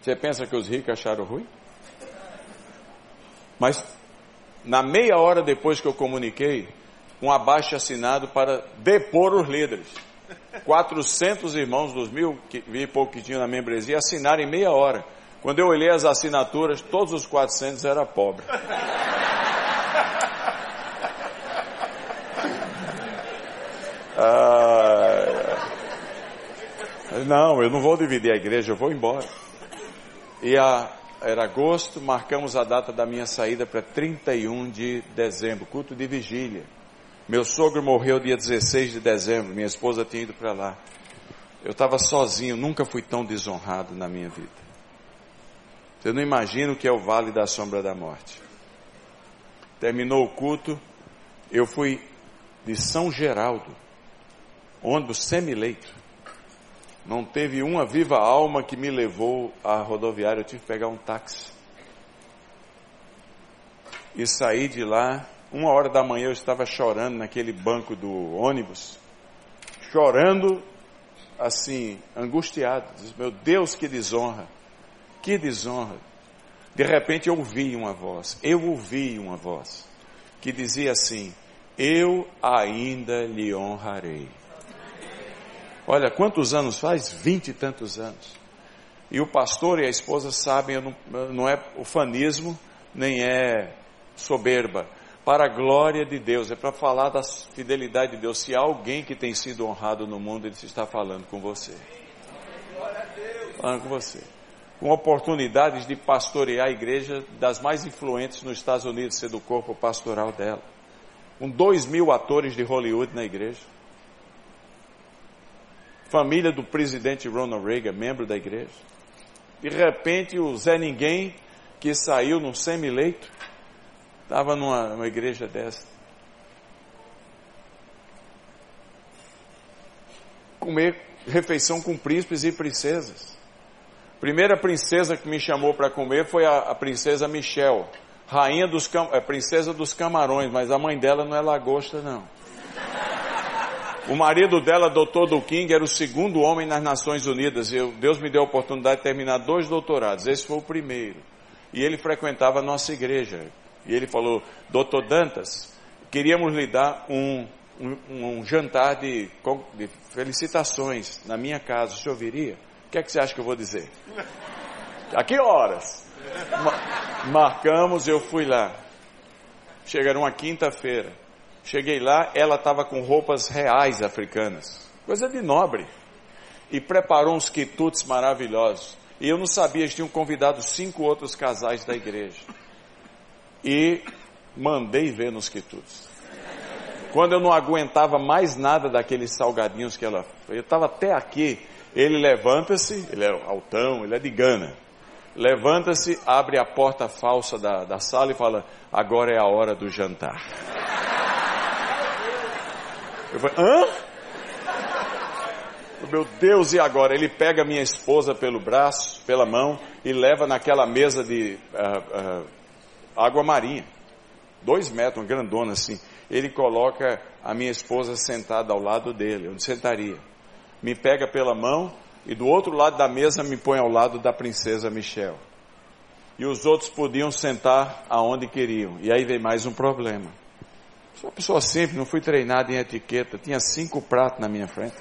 Speaker 1: Você pensa que os ricos acharam ruim? Mas, na meia hora depois que eu comuniquei, um abaixo assinado para depor os líderes. 400 irmãos dos mil que vi pouco que tinham na membresia assinaram em meia hora. Quando eu olhei as assinaturas, todos os 400 eram pobres. Ah, não, eu não vou dividir a igreja, eu vou embora. E a, era agosto, marcamos a data da minha saída para 31 de dezembro, culto de vigília. Meu sogro morreu dia 16 de dezembro, minha esposa tinha ido para lá. Eu estava sozinho, nunca fui tão desonrado na minha vida. Eu não imagino o que é o vale da sombra da morte. Terminou o culto, eu fui de São Geraldo, ônibus semileito. Não teve uma viva alma que me levou à rodoviária, eu tive que pegar um táxi. E saí de lá uma hora da manhã eu estava chorando naquele banco do ônibus, chorando assim, angustiado. Diz, meu Deus, que desonra, que desonra. De repente eu ouvi uma voz, eu ouvi uma voz, que dizia assim: Eu ainda lhe honrarei. Olha, quantos anos faz? Vinte e tantos anos. E o pastor e a esposa sabem, não, não é ufanismo, nem é soberba, para a glória de Deus, é para falar da fidelidade de Deus. Se há alguém que tem sido honrado no mundo, ele está falando com você. Falando com você. Com oportunidades de pastorear a igreja das mais influentes nos Estados Unidos, ser do corpo pastoral dela. Com dois mil atores de Hollywood na igreja. Família do presidente Ronald Reagan, membro da igreja. De repente, o Zé Ninguém, que saiu num semi-leito, Estava numa, numa igreja dessa. Comer refeição com príncipes e princesas. Primeira princesa que me chamou para comer foi a, a, princesa Michelle, rainha dos é, princesa dos camarões, mas a mãe dela não é lagosta não. O marido dela, doutor do King, era o segundo homem nas Nações Unidas. Eu, Deus me deu a oportunidade de terminar dois doutorados. Esse foi o primeiro. E ele frequentava a nossa igreja. E ele falou, doutor Dantas, queríamos lhe dar um, um, um jantar de, de, felicitações na minha casa. O senhor viria? O que é que você acha que eu vou dizer? *laughs* A que horas? Ma marcamos, eu fui lá. Chegaram uma quinta-feira. Cheguei lá, ela estava com roupas reais africanas, coisa de nobre, e preparou uns quitutes maravilhosos. E eu não sabia, eles tinham convidado cinco outros casais da igreja. E mandei ver nos quitutes. Quando eu não aguentava mais nada daqueles salgadinhos que ela. Eu estava até aqui. Ele levanta-se, ele é altão, ele é de Gana. Levanta-se, abre a porta falsa da, da sala e fala: Agora é a hora do jantar. Eu falei, hã? Meu Deus, e agora? Ele pega minha esposa pelo braço, pela mão, e leva naquela mesa de uh, uh, água marinha. Dois metros, uma grandona assim. Ele coloca a minha esposa sentada ao lado dele, onde sentaria. Me pega pela mão e do outro lado da mesa me põe ao lado da princesa Michelle. E os outros podiam sentar aonde queriam. E aí vem mais um problema. Sou uma pessoa simples, não fui treinado em etiqueta. Tinha cinco pratos na minha frente.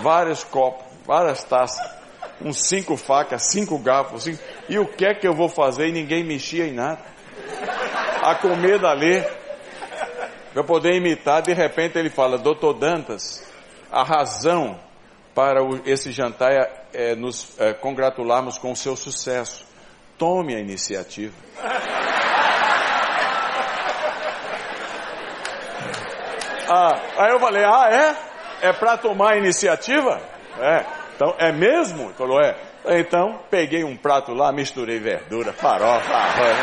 Speaker 1: Vários copos, várias taças. Uns cinco facas, cinco garfos. Cinco... E o que é que eu vou fazer? E ninguém mexia em nada. A comer dali. Para poder imitar, de repente ele fala, doutor Dantas, a razão para esse jantar é, é nos é, congratularmos com o seu sucesso. Tome a iniciativa. Ah, aí eu falei, ah, é? É para tomar a iniciativa? É. Então, é mesmo? Ele falou, é. Então, peguei um prato lá, misturei verdura, farofa, arroz.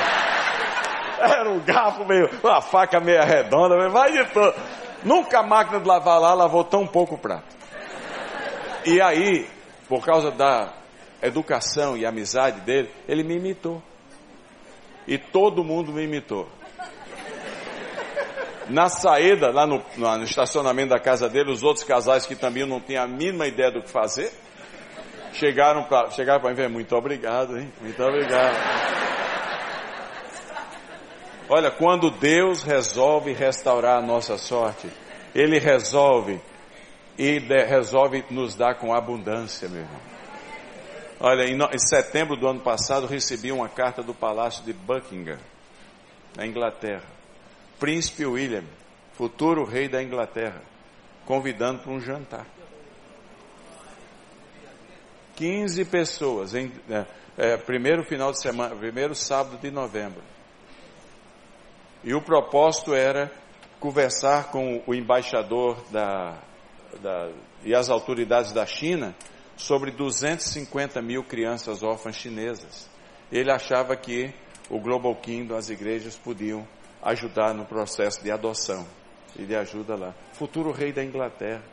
Speaker 1: Era um garfo meio, uma faca meio redonda, vai de todo. Nunca a máquina de lavar lá lavou tão pouco prato. E aí, por causa da educação e amizade dele, ele me imitou. E todo mundo me imitou. Na saída, lá no, no, estacionamento da casa dele, os outros casais que também não tinham a mínima ideia do que fazer, chegaram para chegaram para mim e muito obrigado, hein? Muito obrigado. Olha, quando Deus resolve restaurar a nossa sorte, Ele resolve e de, resolve nos dar com abundância, meu irmão. Olha, em, em setembro do ano passado, recebi uma carta do Palácio de Buckingham, na Inglaterra príncipe William, futuro rei da Inglaterra, convidando para um jantar. 15 pessoas, em é, é, primeiro final de semana, primeiro sábado de novembro. E o propósito era conversar com o embaixador da, da, e as autoridades da China sobre 250 mil crianças órfãs chinesas. Ele achava que o Global Kingdom, as igrejas podiam ajudar no processo de adoção. Ele ajuda lá. Futuro rei da Inglaterra.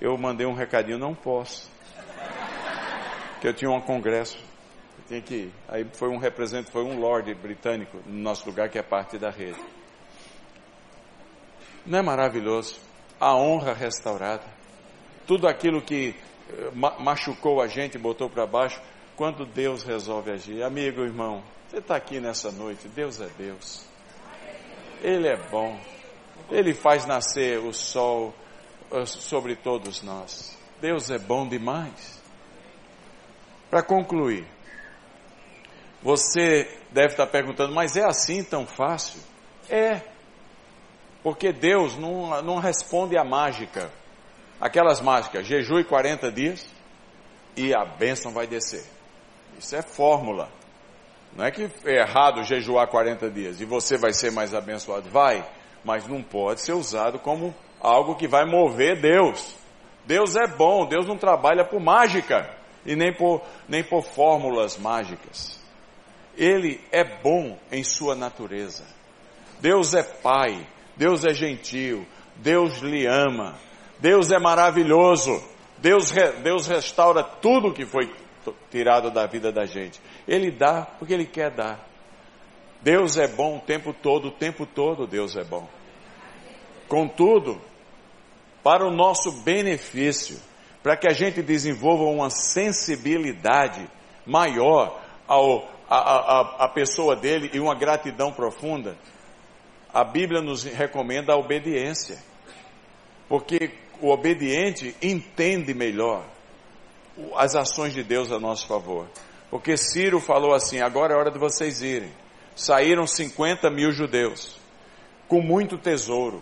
Speaker 1: Eu mandei um recadinho, não posso. Eu tinha um congresso. Tinha que. Aí foi um representante, foi um lord britânico no nosso lugar, que é parte da rede. Não é maravilhoso? A honra restaurada. Tudo aquilo que eh, machucou a gente, botou para baixo, quando Deus resolve agir. Amigo, irmão, você está aqui nessa noite, Deus é Deus. Ele é bom. Ele faz nascer o sol eh, sobre todos nós. Deus é bom demais. Para concluir, você deve estar perguntando, mas é assim tão fácil? É. Porque Deus não, não responde à mágica. Aquelas mágicas, jejue 40 dias e a bênção vai descer. Isso é fórmula. Não é que é errado jejuar 40 dias e você vai ser mais abençoado. Vai, mas não pode ser usado como algo que vai mover Deus. Deus é bom, Deus não trabalha por mágica e nem por, nem por fórmulas mágicas. Ele é bom em sua natureza. Deus é Pai, Deus é gentil, Deus lhe ama. Deus é maravilhoso. Deus, Deus restaura tudo que foi tirado da vida da gente. Ele dá porque Ele quer dar. Deus é bom o tempo todo, o tempo todo Deus é bom. Contudo, para o nosso benefício, para que a gente desenvolva uma sensibilidade maior ao, a, a, a pessoa dele e uma gratidão profunda, a Bíblia nos recomenda a obediência. Porque o obediente entende melhor as ações de Deus a nosso favor. Porque Ciro falou assim: agora é hora de vocês irem. Saíram 50 mil judeus, com muito tesouro.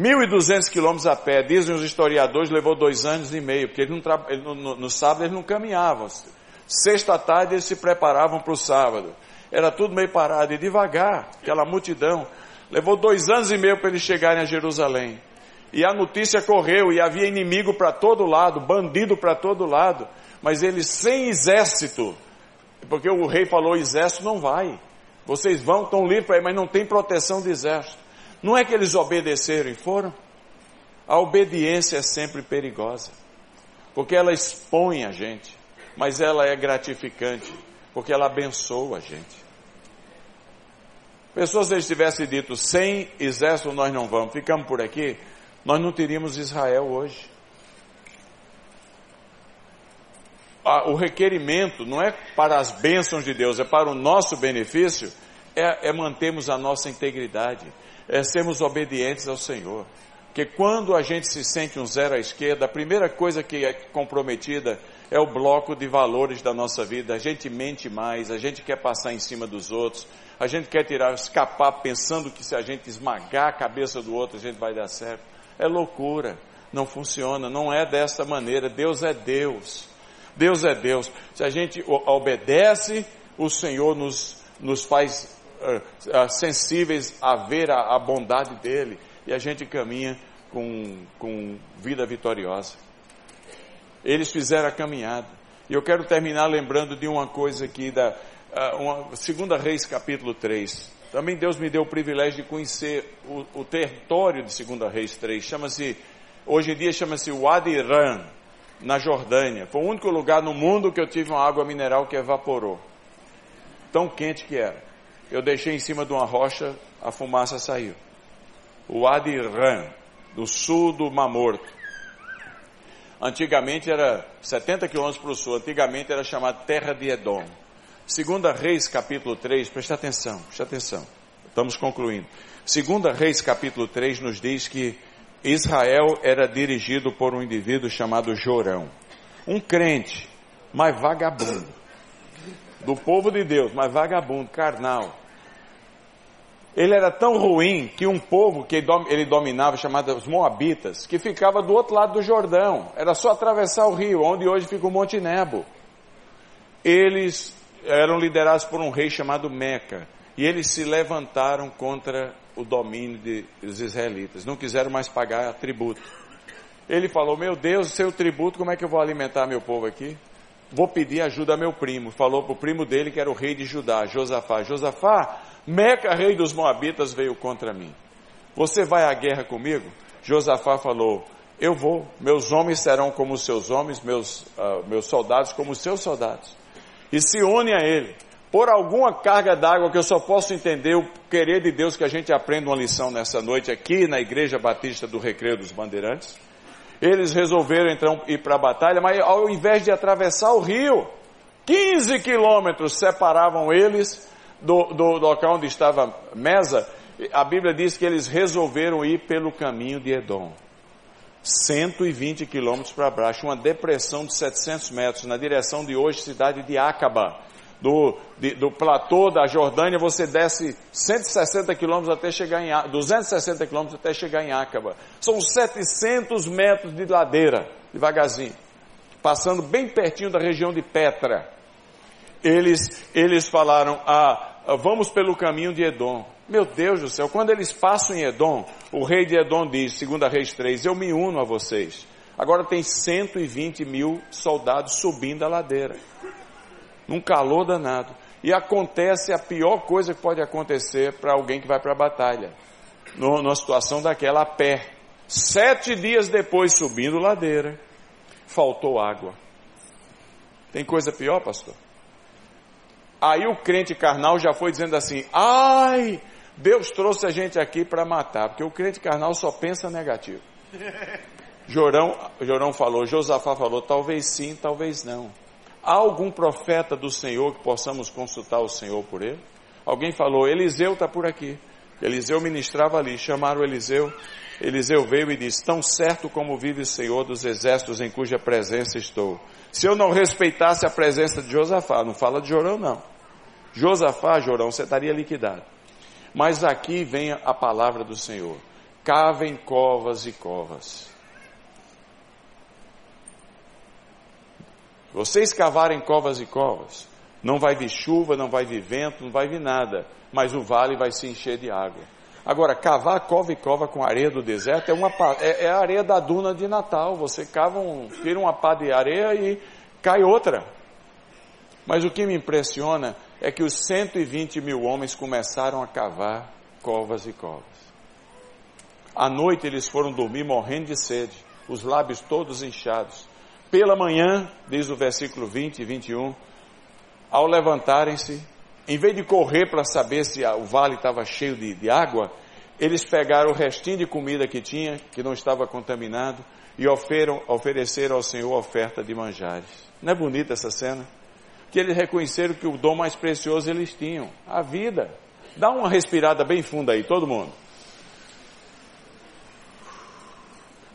Speaker 1: 1.200 quilômetros a pé, dizem os historiadores, levou dois anos e meio, porque não, no, no sábado eles não caminhavam. Sexta tarde eles se preparavam para o sábado. Era tudo meio parado e devagar, aquela multidão. Levou dois anos e meio para eles chegarem a Jerusalém. E a notícia correu e havia inimigo para todo lado, bandido para todo lado. Mas eles sem exército, porque o rei falou: exército não vai. Vocês vão, estão livres ir, mas não tem proteção de exército. Não é que eles obedeceram e foram? A obediência é sempre perigosa, porque ela expõe a gente, mas ela é gratificante, porque ela abençoa a gente. Pessoas se eles tivessem dito, sem exército nós não vamos, ficamos por aqui, nós não teríamos Israel hoje. O requerimento não é para as bênçãos de Deus, é para o nosso benefício, é, é mantermos a nossa integridade, é sermos obedientes ao Senhor. Porque quando a gente se sente um zero à esquerda, a primeira coisa que é comprometida é o bloco de valores da nossa vida. A gente mente mais, a gente quer passar em cima dos outros, a gente quer tirar, escapar pensando que se a gente esmagar a cabeça do outro, a gente vai dar certo é loucura, não funciona, não é desta maneira. Deus é Deus. Deus é Deus. Se a gente obedece, o Senhor nos, nos faz sensíveis a ver a, a, bondade dEle e a gente caminha com, com vida vitoriosa. Eles fizeram a caminhada. E eu quero terminar lembrando de uma coisa aqui da uh, uma, segunda Reis capítulo 3. Também Deus me deu o privilégio de conhecer o, o território de 2 Reis 3. Chama-se, hoje em dia chama-se Wadi na Jordânia. Foi o único lugar no mundo que eu tive uma água mineral que evaporou. Tão quente que era. Eu deixei em cima de uma rocha, a fumaça saiu. O Wadi Ran, do sul do Mar Morto. Antigamente era 70 quilômetros para o sul, antigamente era chamado Terra de Edom. Segunda Reis, capítulo 3, presta atenção, presta atenção. Estamos concluindo. Segunda Reis, capítulo 3, nos diz que Israel era dirigido por um indivíduo chamado Jorão. Um crente, mas vagabundo. Do povo de Deus, mas vagabundo, carnal. Ele era tão ruim que um povo que ele dominava, chamado os Moabitas, que ficava do outro lado do Jordão. Era só atravessar o rio, onde hoje fica o Monte Nebo. Eles eram liderados por um rei chamado Meca. E eles se levantaram contra o domínio dos israelitas. Não quiseram mais pagar tributo. Ele falou: Meu Deus, seu tributo, como é que eu vou alimentar meu povo aqui? Vou pedir ajuda a meu primo. Falou para o primo dele, que era o rei de Judá, Josafá: Josafá, Meca, rei dos Moabitas, veio contra mim. Você vai à guerra comigo? Josafá falou: Eu vou. Meus homens serão como os seus homens, meus, uh, meus soldados como os seus soldados e se une a Ele. Por alguma carga d'água que eu só posso entender o querer de Deus que a gente aprenda uma lição nessa noite aqui na Igreja Batista do Recreio dos Bandeirantes. Eles resolveram então ir para a batalha, mas ao invés de atravessar o rio, 15 quilômetros separavam eles do, do local onde estava Mesa. A Bíblia diz que eles resolveram ir pelo caminho de Edom. 120 quilômetros para baixo, uma depressão de 700 metros, na direção de hoje, cidade de Acaba. Do, de, do platô da Jordânia, você desce 160 quilômetros até chegar em 260 quilômetros até chegar em Acaba. São 700 metros de ladeira, devagarzinho, passando bem pertinho da região de Petra. Eles, eles falaram, ah, vamos pelo caminho de Edom. Meu Deus do céu, quando eles passam em Edom, o rei de Edom diz, segunda Reis 3, eu me uno a vocês. Agora tem 120 mil soldados subindo a ladeira. Num calor danado. E acontece a pior coisa que pode acontecer para alguém que vai para a batalha. Numa situação daquela a pé. Sete dias depois, subindo ladeira, faltou água. Tem coisa pior, pastor? Aí o crente carnal já foi dizendo assim: ai, Deus trouxe a gente aqui para matar, porque o crente carnal só pensa negativo. *laughs* Jorão, Jorão falou, Josafá falou, talvez sim, talvez não. Há algum profeta do Senhor que possamos consultar o Senhor por ele? Alguém falou, Eliseu está por aqui. Eliseu ministrava ali, chamaram Eliseu. Eliseu veio e disse: Tão certo como vive o Senhor dos exércitos em cuja presença estou. Se eu não respeitasse a presença de Josafá, não fala de Jorão, não. Josafá, Jorão, você estaria liquidado. Mas aqui vem a palavra do Senhor: cavem covas e covas. Vocês cavarem covas e covas, não vai vir chuva, não vai vir vento, não vai vir nada, mas o vale vai se encher de água. Agora, cavar cova e cova com areia do deserto é, uma, é, é a areia da duna de Natal. Você cava um, tira uma pá de areia e cai outra. Mas o que me impressiona é que os 120 mil homens começaram a cavar covas e covas. À noite eles foram dormir morrendo de sede, os lábios todos inchados. Pela manhã, diz o versículo 20 e 21, ao levantarem-se, em vez de correr para saber se o vale estava cheio de, de água, eles pegaram o restinho de comida que tinha, que não estava contaminado, e oferam, ofereceram ao Senhor oferta de manjares. Não é bonita essa cena? Que eles reconheceram que o dom mais precioso eles tinham, a vida. Dá uma respirada bem funda aí, todo mundo.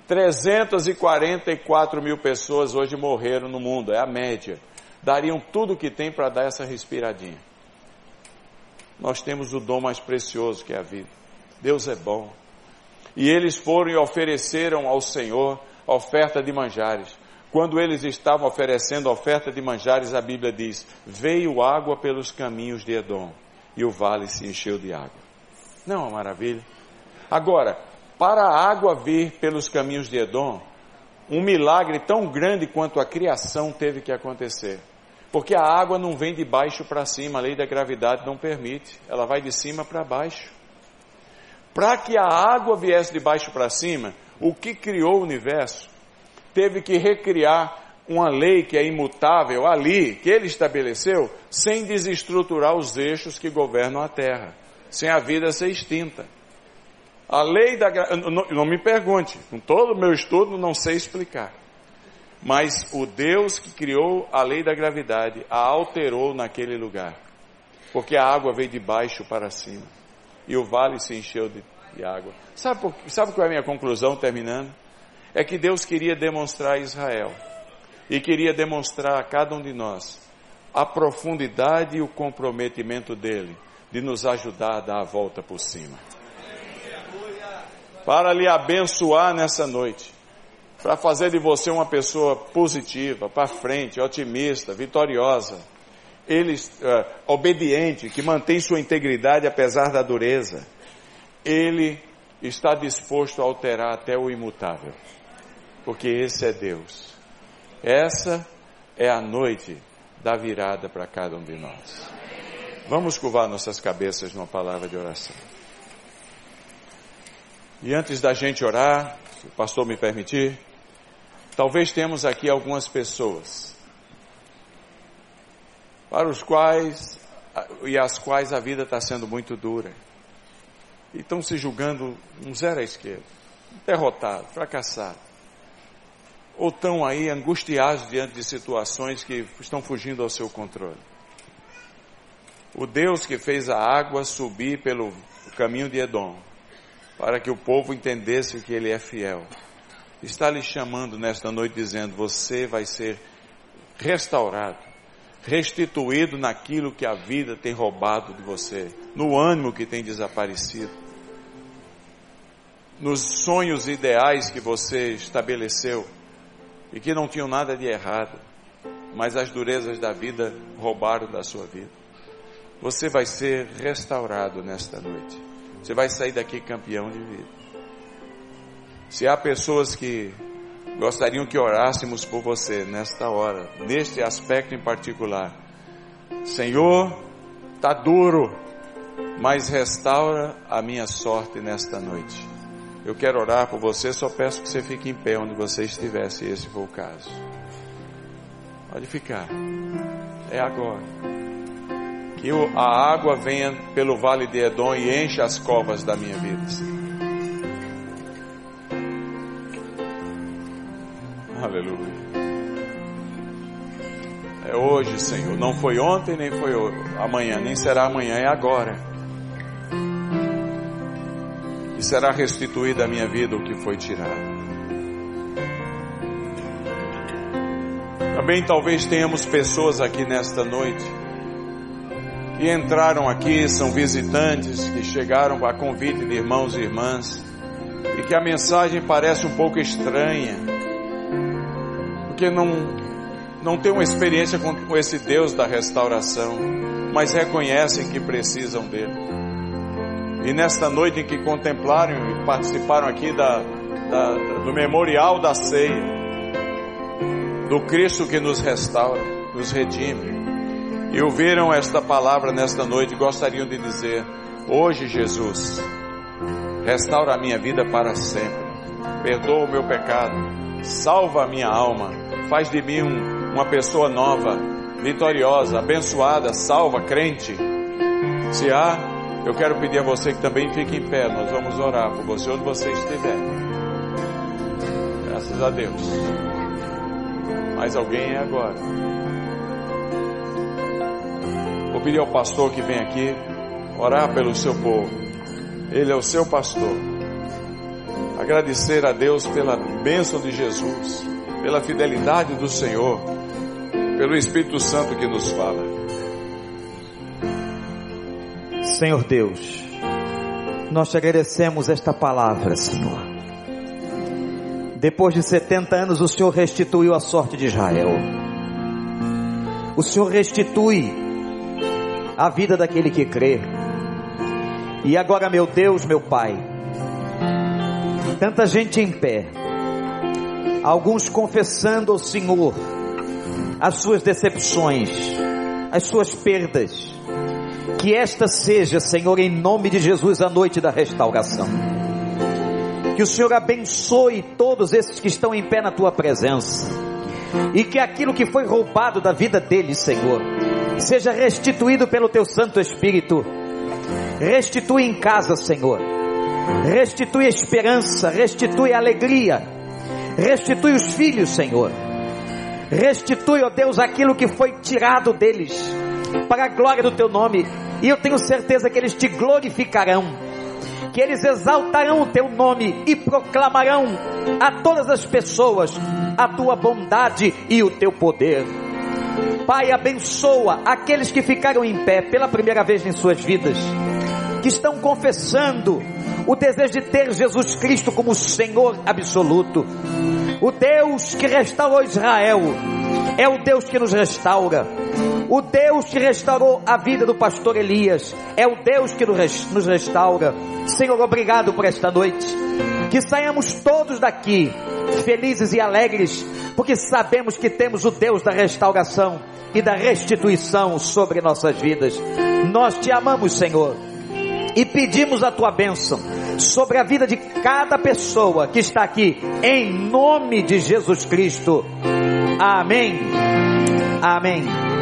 Speaker 1: 344 mil pessoas hoje morreram no mundo, é a média. Dariam tudo o que tem para dar essa respiradinha. Nós temos o dom mais precioso que é a vida. Deus é bom. E eles foram e ofereceram ao Senhor oferta de manjares. Quando eles estavam oferecendo oferta de manjares, a Bíblia diz: Veio água pelos caminhos de Edom, e o vale se encheu de água. Não é uma maravilha? Agora, para a água vir pelos caminhos de Edom, um milagre tão grande quanto a criação teve que acontecer. Porque a água não vem de baixo para cima, a lei da gravidade não permite, ela vai de cima para baixo. Para que a água viesse de baixo para cima, o que criou o universo teve que recriar uma lei que é imutável ali, que ele estabeleceu, sem desestruturar os eixos que governam a terra, sem a vida ser extinta. A lei da não, não me pergunte, com todo o meu estudo não sei explicar. Mas o Deus que criou a lei da gravidade a alterou naquele lugar. Porque a água veio de baixo para cima. E o vale se encheu de, de água. Sabe, por, sabe qual é a minha conclusão terminando? É que Deus queria demonstrar a Israel. E queria demonstrar a cada um de nós a profundidade e o comprometimento dele de nos ajudar a dar a volta por cima para lhe abençoar nessa noite, para fazer de você uma pessoa positiva, para frente, otimista, vitoriosa, ele uh, obediente, que mantém sua integridade apesar da dureza. Ele está disposto a alterar até o imutável, porque esse é Deus. Essa é a noite da virada para cada um de nós. Vamos curvar nossas cabeças numa palavra de oração. E antes da gente orar, se o pastor me permitir, talvez temos aqui algumas pessoas para os quais e as quais a vida está sendo muito dura. E estão se julgando um zero à esquerda, derrotado, fracassado. Ou estão aí angustiados diante de situações que estão fugindo ao seu controle. O Deus que fez a água subir pelo caminho de Edom, para que o povo entendesse que ele é fiel. Está lhe chamando nesta noite dizendo: você vai ser restaurado, restituído naquilo que a vida tem roubado de você, no ânimo que tem desaparecido, nos sonhos ideais que você estabeleceu e que não tinham nada de errado, mas as durezas da vida roubaram da sua vida. Você vai ser restaurado nesta noite. Você vai sair daqui campeão de vida. Se há pessoas que gostariam que orássemos por você nesta hora, neste aspecto em particular, Senhor, tá duro, mas restaura a minha sorte nesta noite. eu quero orar por você, só peço que você fique em pé onde você estiver, se esse for o caso. Pode ficar. É agora. Que a água venha pelo vale de Edom e encha as covas da minha vida. Aleluia. É hoje, Senhor. Não foi ontem, nem foi amanhã, nem será amanhã, é agora. E será restituída à minha vida o que foi tirado. Também talvez tenhamos pessoas aqui nesta noite que entraram aqui, são visitantes, que chegaram a convite de irmãos e irmãs, e que a mensagem parece um pouco estranha, porque não não têm uma experiência com, com esse Deus da restauração, mas reconhecem que precisam dele. E nesta noite em que contemplaram e participaram aqui da, da, do memorial da ceia, do Cristo que nos restaura, nos redime, e ouviram esta palavra nesta noite, gostariam de dizer: Hoje, Jesus, restaura a minha vida para sempre, perdoa o meu pecado, salva a minha alma, faz de mim um uma pessoa nova, vitoriosa, abençoada, salva, crente. Se há, eu quero pedir a você que também fique em pé. Nós vamos orar por você onde você estiver. Graças a Deus. Mais alguém é agora. Pedir ao pastor que vem aqui orar pelo seu povo. Ele é o seu pastor. Agradecer a Deus pela bênção de Jesus, pela fidelidade do Senhor pelo Espírito Santo que nos fala.
Speaker 2: Senhor Deus, nós te agradecemos esta palavra, Senhor. Depois de 70 anos, o Senhor restituiu a sorte de Israel. O Senhor restitui a vida daquele que crê. E agora, meu Deus, meu Pai, tanta gente em pé, alguns confessando ao Senhor as suas decepções, as suas perdas. Que esta seja, Senhor, em nome de Jesus, a noite da restauração. Que o Senhor abençoe todos esses que estão em pé na tua presença. E que aquilo que foi roubado da vida deles, Senhor, seja restituído pelo teu Santo Espírito. Restitui em casa, Senhor. Restitui esperança, restitui alegria. Restitui os filhos, Senhor Restitui, ó Deus, aquilo que foi tirado deles, para a glória do teu nome. E eu tenho certeza que eles te glorificarão, que eles exaltarão o teu nome e proclamarão a todas as pessoas a tua bondade e o teu poder. Pai, abençoa aqueles que ficaram em pé pela primeira vez em suas vidas, que estão confessando o desejo de ter Jesus Cristo como Senhor absoluto. O Deus que restaurou Israel é o Deus que nos restaura. O Deus que restaurou a vida do pastor Elias é o Deus que nos restaura. Senhor, obrigado por esta noite. Que saiamos todos daqui felizes e alegres, porque sabemos que temos o Deus da restauração e da restituição sobre nossas vidas. Nós te amamos, Senhor e pedimos a tua bênção sobre a vida de cada pessoa que está aqui, em nome de Jesus Cristo. Amém. Amém.